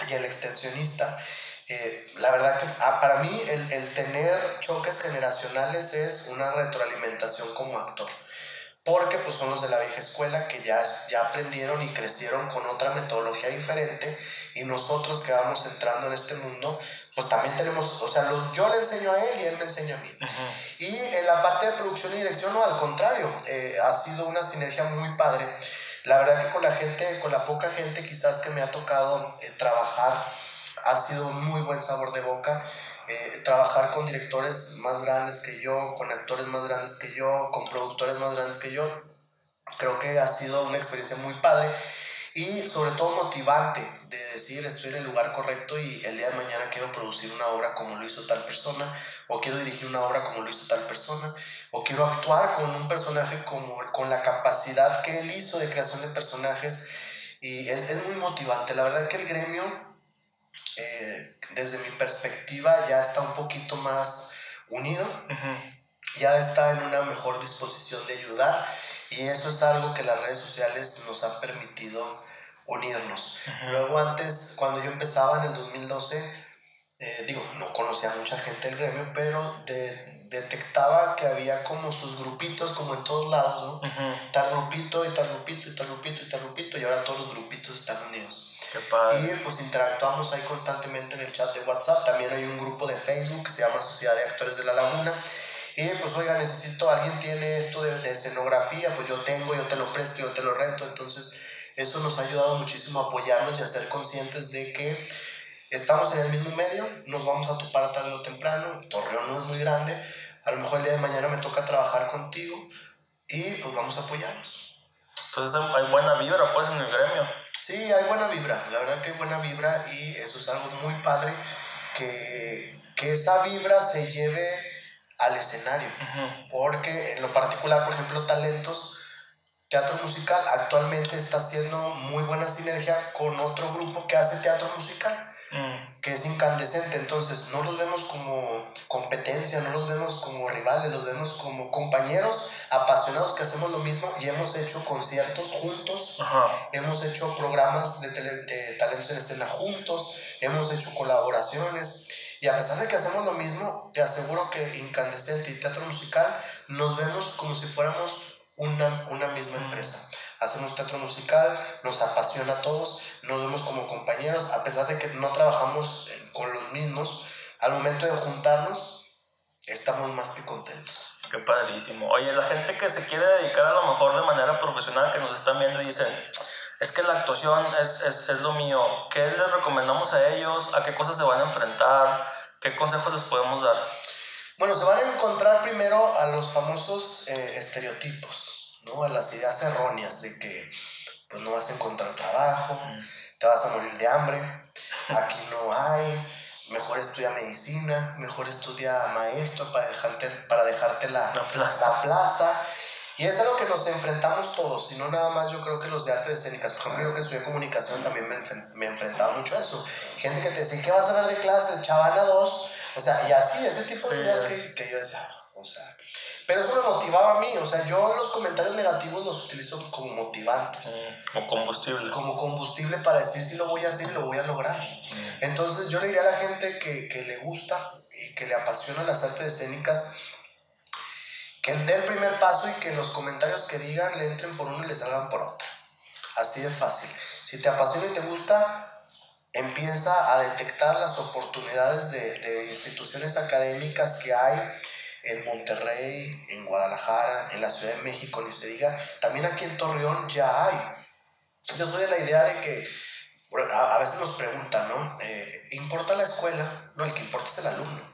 y el extensionista. Eh, la verdad que ah, para mí el, el tener choques generacionales es una retroalimentación como actor porque pues son los de la vieja escuela que ya, ya aprendieron y crecieron con otra metodología diferente y nosotros que vamos entrando en este mundo pues también tenemos, o sea, los, yo le enseño a él y él me enseña a mí. Y en la parte de producción y dirección, no, al contrario, eh, ha sido una sinergia muy padre. La verdad que con la gente, con la poca gente quizás que me ha tocado eh, trabajar, ha sido un muy buen sabor de boca eh, trabajar con directores más grandes que yo, con actores más grandes que yo, con productores más grandes que yo, creo que ha sido una experiencia muy padre y sobre todo motivante de decir estoy en el lugar correcto y el día de mañana quiero producir una obra como lo hizo tal persona o quiero dirigir una obra como lo hizo tal persona o quiero actuar con un personaje como, con la capacidad que él hizo de creación de personajes y es, es muy motivante. La verdad que el gremio desde mi perspectiva ya está un poquito más unido, ya está en una mejor disposición de ayudar y eso es algo que las redes sociales nos han permitido unirnos. Luego antes, cuando yo empezaba en el 2012, eh, digo, no conocía a mucha gente del gremio, pero detectaba que había como sus grupitos, como en todos lados, ¿no? Tal grupito y tal grupito y tal grupito y tal grupito, y ahora todos los grupitos están unidos. Y pues interactuamos ahí constantemente en el chat de WhatsApp. También hay un grupo de Facebook que se llama Sociedad de Actores de la Laguna. Y pues, oiga, necesito, alguien tiene esto de, de escenografía, pues yo tengo, yo te lo presto, yo te lo rento. Entonces, eso nos ha ayudado muchísimo a apoyarnos y a ser conscientes de que estamos en el mismo medio, nos vamos a topar tarde o temprano. Torreón no es muy grande, a lo mejor el día de mañana me toca trabajar contigo y pues vamos a apoyarnos. Entonces hay buena vibra pues en el gremio. Sí, hay buena vibra, la verdad que hay buena vibra y eso es algo muy padre que, que esa vibra se lleve al escenario. Porque en lo particular, por ejemplo, talentos, teatro musical actualmente está haciendo muy buena sinergia con otro grupo que hace teatro musical. Que es incandescente, entonces no los vemos como competencia, no los vemos como rivales, los vemos como compañeros apasionados que hacemos lo mismo y hemos hecho conciertos juntos, hemos hecho programas de, de talentos en escena juntos, hemos hecho colaboraciones. Y a pesar de que hacemos lo mismo, te aseguro que Incandescente y Teatro Musical nos vemos como si fuéramos una, una misma empresa. Hacemos teatro musical, nos apasiona a todos, nos vemos como compañeros, a pesar de que no trabajamos con los mismos, al momento de juntarnos, estamos más que contentos. Qué padrísimo. Oye, la gente que se quiere dedicar a lo mejor de manera profesional, que nos están viendo y dicen, es que la actuación es, es, es, lo mío. ¿Qué les recomendamos a ellos? ¿A qué cosas se van a enfrentar? ¿Qué consejos les podemos dar? Bueno, se van a encontrar primero a los famosos eh, estereotipos, ¿no? A las ideas erróneas de que pues no vas a encontrar trabajo, te vas a morir de hambre, (laughs) aquí no hay, mejor estudia medicina, mejor estudia maestro para dejarte, para dejarte la, la, plaza. la plaza y es algo que nos enfrentamos todos, y no nada más yo creo que los de artes escénicas. Por ejemplo, yo que estudié comunicación también me, me enfrentaba mucho a eso. Gente que te decía, ¿qué vas a dar de clases? Chavana 2. O sea, y así, ese tipo de ideas que, que yo decía, o sea, pero eso me motivaba a mí, o sea, yo los comentarios negativos los utilizo como motivantes. Mm, como combustible. Como combustible para decir si lo voy a hacer y lo voy a lograr. Mm. Entonces yo le diría a la gente que, que, le gusta y que le apasiona las artes escénicas, que dé el primer paso y que los comentarios que digan le entren por uno y le salgan por otro. Así de fácil. Si te apasiona y te gusta, empieza a detectar las oportunidades de, de instituciones académicas que hay en Monterrey, en Guadalajara, en la Ciudad de México, ni se diga. También aquí en Torreón ya hay. Yo soy de la idea de que a, veces nos preguntan, ¿no? Eh, ¿Importa la escuela? No, el que importa es el alumno.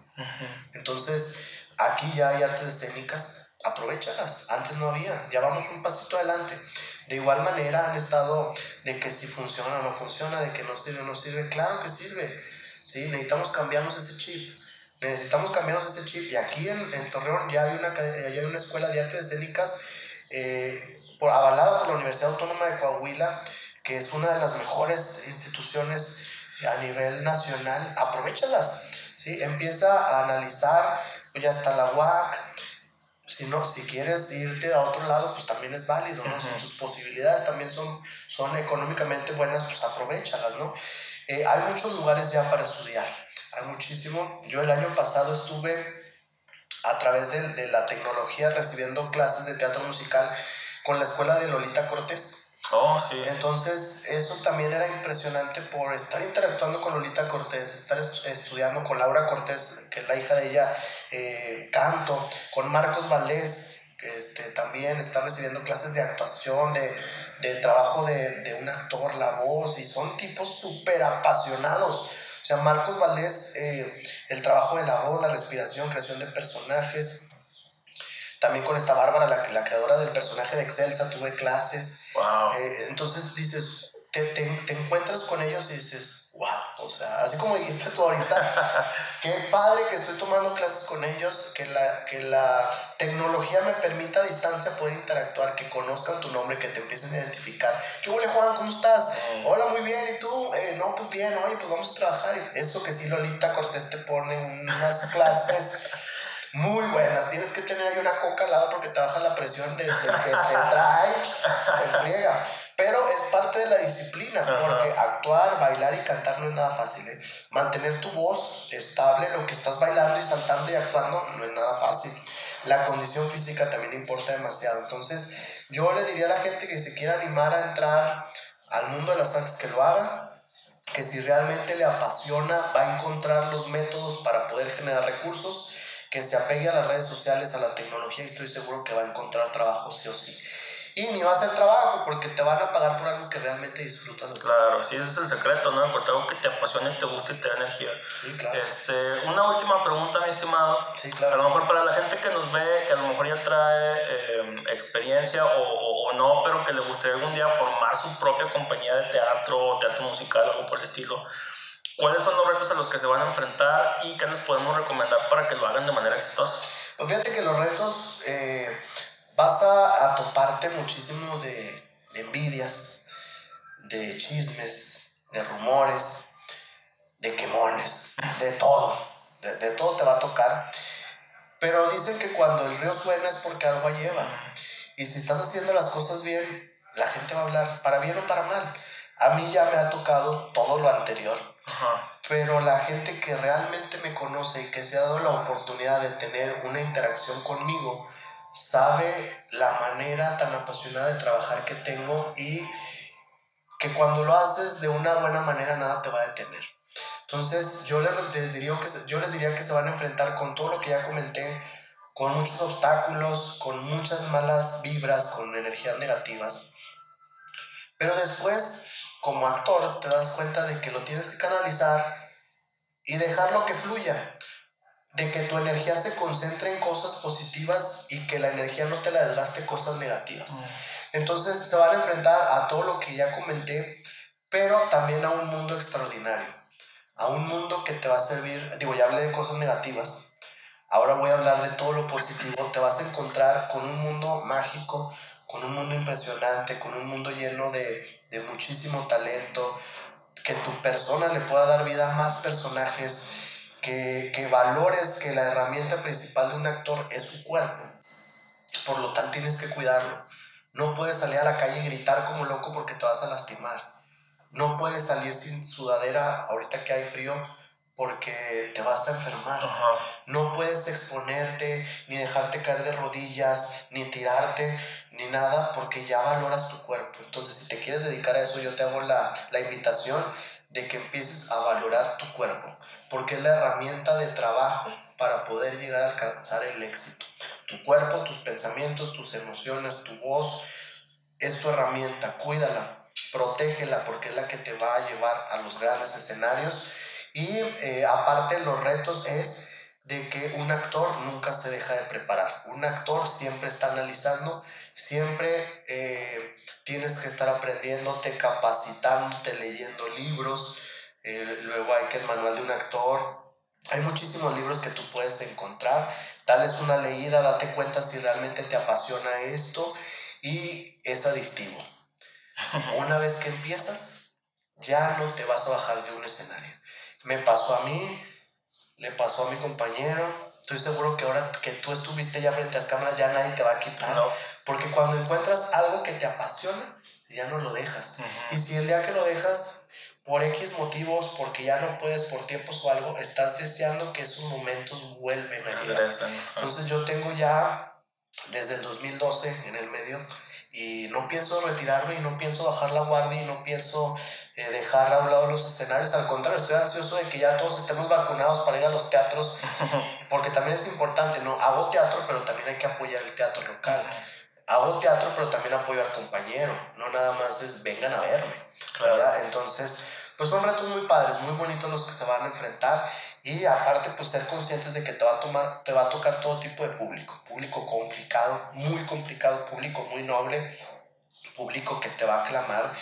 Entonces, Aquí ya hay artes escénicas, aprovechalas. Antes no había, ya vamos un pasito adelante. De igual manera han estado de que si funciona o no funciona, de que no sirve o no sirve. Claro que sirve. Sí, necesitamos cambiarnos ese chip. Necesitamos cambiarnos ese chip. Y aquí en, en Torreón ya hay, una, ya hay una escuela de artes escénicas eh, por, avalada por la Universidad Autónoma de Coahuila, que es una de las mejores instituciones a nivel nacional. Aprovechalas. ¿sí? Empieza a analizar ya está la UAC. Si, no, si quieres irte a otro lado, pues también es válido, ¿no? Si tus posibilidades también son, son económicamente buenas, pues aprovechalas, ¿no? Eh, hay muchos lugares ya para estudiar, hay muchísimo. Yo el año pasado estuve a través de, de la tecnología recibiendo clases de teatro musical con la escuela de Lolita Cortés. Oh, sí. Entonces, eso también era impresionante por estar interactuando con Lolita Cortés, estar estudiando con Laura Cortés, que es la hija de ella, eh, canto, con Marcos Valdés, que este, también está recibiendo clases de actuación, de, de trabajo de, de, un actor, la voz, y son tipos súper apasionados. O sea, Marcos Valdés, eh, el trabajo de la voz, la respiración, creación de personajes, también con esta Bárbara, la, la creadora del personaje de Excelsa, tuve clases. Eh, entonces dices, te, te, te, encuentras con ellos y dices, wow, o sea, así como dijiste tú ahorita, (laughs) qué padre que estoy tomando clases con ellos, que la, que la tecnología me permita a distancia poder interactuar, que conozcan tu nombre, que te empiecen a identificar. ¿Qué huele Juan? ¿Cómo estás? Hola, muy bien, ¿y tú? Eh, no, pues bien, oye, pues vamos a trabajar. Eso que sí, Lolita Cortés te pone unas clases (laughs) muy buenas. Tienes que tener ahí una coca al lado porque te baja la presión de, que te trae, te friega. Pero es parte de la disciplina, porque actuar, bailar y cantar no es nada fácil. ¿eh? Mantener tu voz estable, lo que estás bailando y saltando y actuando, no es nada fácil. La condición física también importa demasiado. Entonces, yo le diría a la gente que se quiera animar a entrar al mundo de las artes, que lo haga, que si realmente le apasiona, va a encontrar los métodos para poder generar recursos que se apegue a las redes sociales, a la tecnología y estoy seguro que va a encontrar trabajo sí o sí. y ni va a ser trabajo porque te van a pagar por algo que realmente disfrutas hacer. Claro, sí, ese es el secreto, ¿no? Encontrar algo que te apasione, te guste y te dé energía. Sí, claro. Este, una última pregunta, mi estimado. Sí, claro. A lo mejor para la gente que nos ve, que a lo mejor ya trae em, experiencia o, o, no, pero que le gustaría algún día formar su propia compañía de teatro, teatro musical, algo por el estilo. ¿Cuáles son los retos a los que se van a enfrentar y qué les podemos recomendar para que lo hagan de manera exitosa? Pues fíjate que los retos eh, vas a, toparte muchísimo de, envidias, de chismes, de rumores, de quemones, de todo. De, todo te va a tocar. Pero dicen que cuando el río suena es porque algo lleva. Y si estás haciendo las cosas bien, la gente va a hablar, para bien o para mal. A mí ya me ha tocado todo lo anterior. Pero la gente que realmente me conoce y que se ha dado la oportunidad de tener una interacción conmigo, sabe la manera tan apasionada de trabajar que tengo y que cuando lo haces de una buena manera nada te va a detener. Entonces yo les, diría que, yo les diría que se van a enfrentar con todo lo que ya comenté, con muchos obstáculos, con muchas malas vibras, con energías negativas. Pero después, como actor, te das cuenta de que lo tienes que canalizar y dejarlo que fluya de que tu energía se concentre en cosas positivas y que la energía no te la desgaste cosas negativas. Mm. Entonces se van a enfrentar a todo lo que ya comenté, pero también a un mundo extraordinario, a un mundo que te va a servir, digo, ya hablé de cosas negativas, ahora voy a hablar de todo lo positivo, te vas a encontrar con un mundo mágico, con un mundo impresionante, con un mundo lleno de, de muchísimo talento, que tu persona le pueda dar vida a más personajes, que, valores que la herramienta principal de un actor es su cuerpo. Por lo tal tienes que cuidarlo. No puedes salir a la calle y gritar como loco porque te vas a lastimar. No puedes salir sin sudadera ahorita que hay frío porque te vas a enfermar. No puedes exponerte, ni dejarte caer de rodillas, ni tirarte, ni nada, porque ya valoras tu cuerpo. Entonces, si te quieres dedicar a eso, yo te hago la, la invitación de que empieces a valorar tu cuerpo porque es la herramienta de trabajo para poder llegar a alcanzar el éxito. Tu cuerpo, tus pensamientos, tus emociones, tu voz es tu herramienta, cuídala, protégela porque es la que te va a llevar a los grandes escenarios. Y eh, aparte los retos es de que un actor nunca se deja de preparar. Un actor siempre está analizando, siempre eh, tienes que estar aprendiéndote, capacitándote, leyendo libros, eh, luego hay que el manual de un actor. Hay muchísimos libros que tú puedes encontrar. Dales una leída, date cuenta si realmente te apasiona esto y es adictivo. (laughs) Una vez que empiezas, ya no te vas a bajar de un escenario. Me pasó a mí, le pasó a mi compañero. Estoy seguro que ahora que tú estuviste ya frente a las cámaras, ya nadie te va a quitar. Porque cuando encuentras algo que te apasiona, ya no lo dejas. Y si el día que lo dejas, por X motivos, porque ya no puedes por tiempos o algo, estás deseando que esos momentos vuelven a llegar. Entonces yo tengo ya desde el 2012 en el medio y no pienso retirarme y no pienso bajar la guardia y no pienso eh, dejar a un lado los escenarios. Al contrario, estoy ansioso de que ya todos estemos vacunados para ir a los teatros, (laughs) porque también es importante, ¿no? Hago teatro, pero también hay que apoyar el teatro local. Hago teatro, pero también apoyo al compañero. No nada más es vengan a verme, ¿verdad? Entonces, pues son retos muy padres, muy bonitos los que se van a enfrentar y aparte pues ser conscientes de que te va a tomar, te va a tocar todo tipo de público, público complicado, muy complicado, público muy noble, público que te va a aclamar,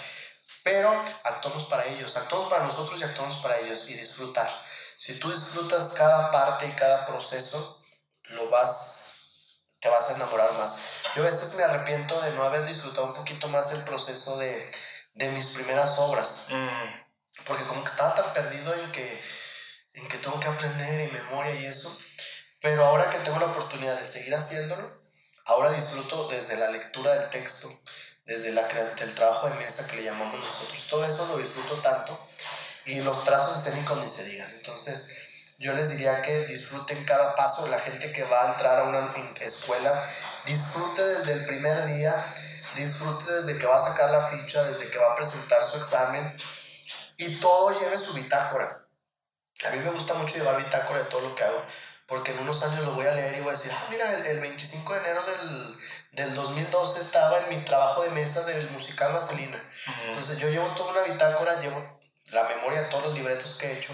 pero actuamos para ellos, actuamos para nosotros y actuamos para ellos y disfrutar. Si tú disfrutas cada parte y cada proceso, lo vas, te vas a enamorar más. Yo a veces me arrepiento de no haber disfrutado un poquito más el proceso de, de mis primeras obras. Mm porque como que estaba tan perdido en que, en que tengo que aprender y memoria y eso, pero ahora que tengo la oportunidad de seguir haciéndolo, ahora disfruto desde la lectura del texto, desde la, el trabajo de mesa que le llamamos nosotros, todo eso lo disfruto tanto y los trazos escénicos ni se digan. Entonces, yo les diría que disfruten cada paso, la gente que va a entrar a una escuela, disfrute desde el primer día, disfrute desde que va a sacar la ficha, desde que va a presentar su examen, y todo lleve su bitácora. A mí me gusta mucho llevar bitácora de todo lo que hago, porque en unos años lo voy a leer y voy a decir, ah, mira, el, 25 de enero del, del 2012 estaba en mi trabajo de mesa del musical Vaselina. Entonces yo llevo toda una bitácora, llevo la memoria de todos los libretos que he hecho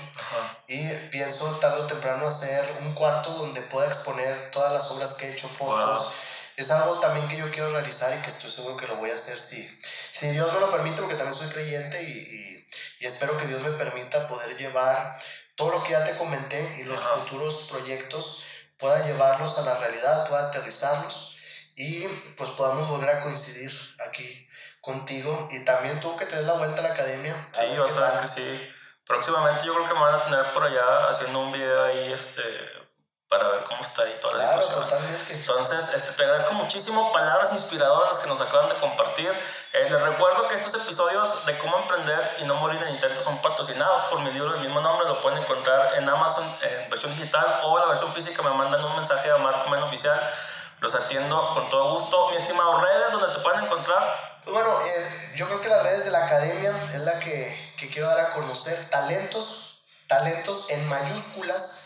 y pienso tarde o temprano hacer un cuarto donde pueda exponer todas las obras que he hecho, fotos. Es algo también que yo quiero realizar y que estoy seguro que lo voy a hacer si, si Dios me lo permite, porque también soy creyente y, y, y espero que Dios me permita poder llevar todo lo que ya te comenté y los futuros proyectos pueda llevarlos a la realidad, pueda aterrizarlos y pues podamos volver a coincidir aquí contigo y también tú que te des la vuelta a la academia. Sí, vas a ver que sí. Próximamente yo creo que me van a tener por allá haciendo un video ahí este para ver cómo está ahí toda la situación. Totalmente. Entonces, este, te agradezco muchísimo palabras inspiradoras que nos acaban de compartir. Eh, les recuerdo que estos episodios de cómo emprender y no morir en intento son patrocinados por mi libro del mismo nombre. Lo pueden encontrar en Amazon en versión digital o en la versión física. Me mandan un mensaje a Marco Men Oficial. Los atiendo con todo gusto. Mi estimado, redes donde te pueden encontrar. Pues bueno, eh, yo creo que las redes de la academia es la que, que quiero dar a conocer. Talentos, talentos en mayúsculas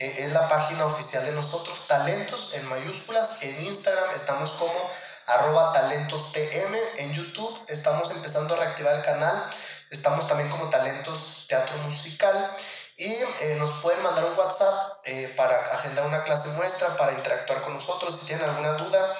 es la página oficial de nosotros, Talentos en mayúsculas. En Instagram estamos como arroba talentostm. En YouTube estamos empezando a reactivar el canal. Estamos también como Talentos Teatro Musical. Y eh, nos pueden mandar un WhatsApp eh, para agendar una clase muestra, para interactuar con nosotros. Si tienen alguna duda,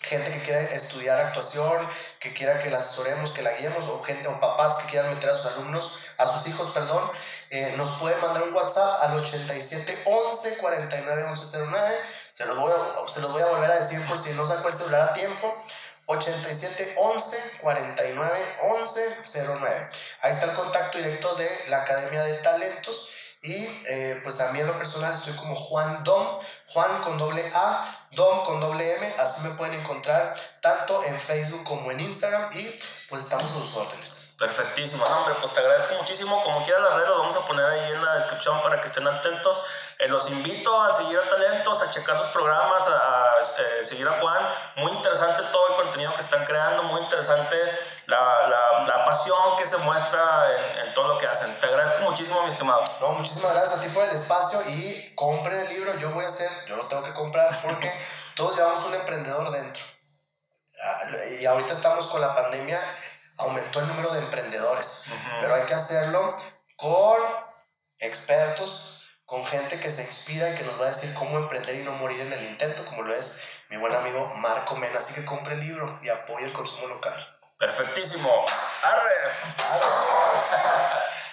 gente que quiera estudiar actuación, que quiera que la asesoremos, que la guiemos, o gente o papás que quieran meter a sus alumnos, a sus hijos, perdón, eh, nos pueden mandar un WhatsApp al 87 11 49 11 09. Se los, voy a, se los voy a volver a decir por si no saco el celular a tiempo. 87 11 49 11 09. Ahí está el contacto directo de la Academia de Talentos. Y eh, pues a mí en lo personal estoy como Juan Dom, Juan con doble A, Dom con doble M, así me pueden encontrar tanto en Facebook como en Instagram y pues estamos a sus órdenes. Perfectísimo, hombre, pues te agradezco muchísimo. Como quiera las redes lo vamos a poner ahí en la descripción para que estén atentos. Eh, los invito a seguir a Talentos, a checar sus programas, a, eh, seguir a Juan. Muy interesante todo el contenido que están creando, muy interesante la, la, la pasión que se muestra en, en, todo lo que hacen. Te agradezco muchísimo, mi estimado. No, muchísimas gracias a ti por el espacio y compren el libro. Yo voy a hacer, yo lo tengo que comprar porque (laughs) todos llevamos un emprendedor dentro. Ah, y ahorita estamos con la pandemia aumentó el número de emprendedores, pero hay que hacerlo con expertos, con gente que se inspira y que nos va a decir cómo emprender y no morir en el intento, como lo es mi buen amigo Marco Mena. Así que compre el libro y apoye el consumo local. Perfectísimo. Arre. Arre. (laughs)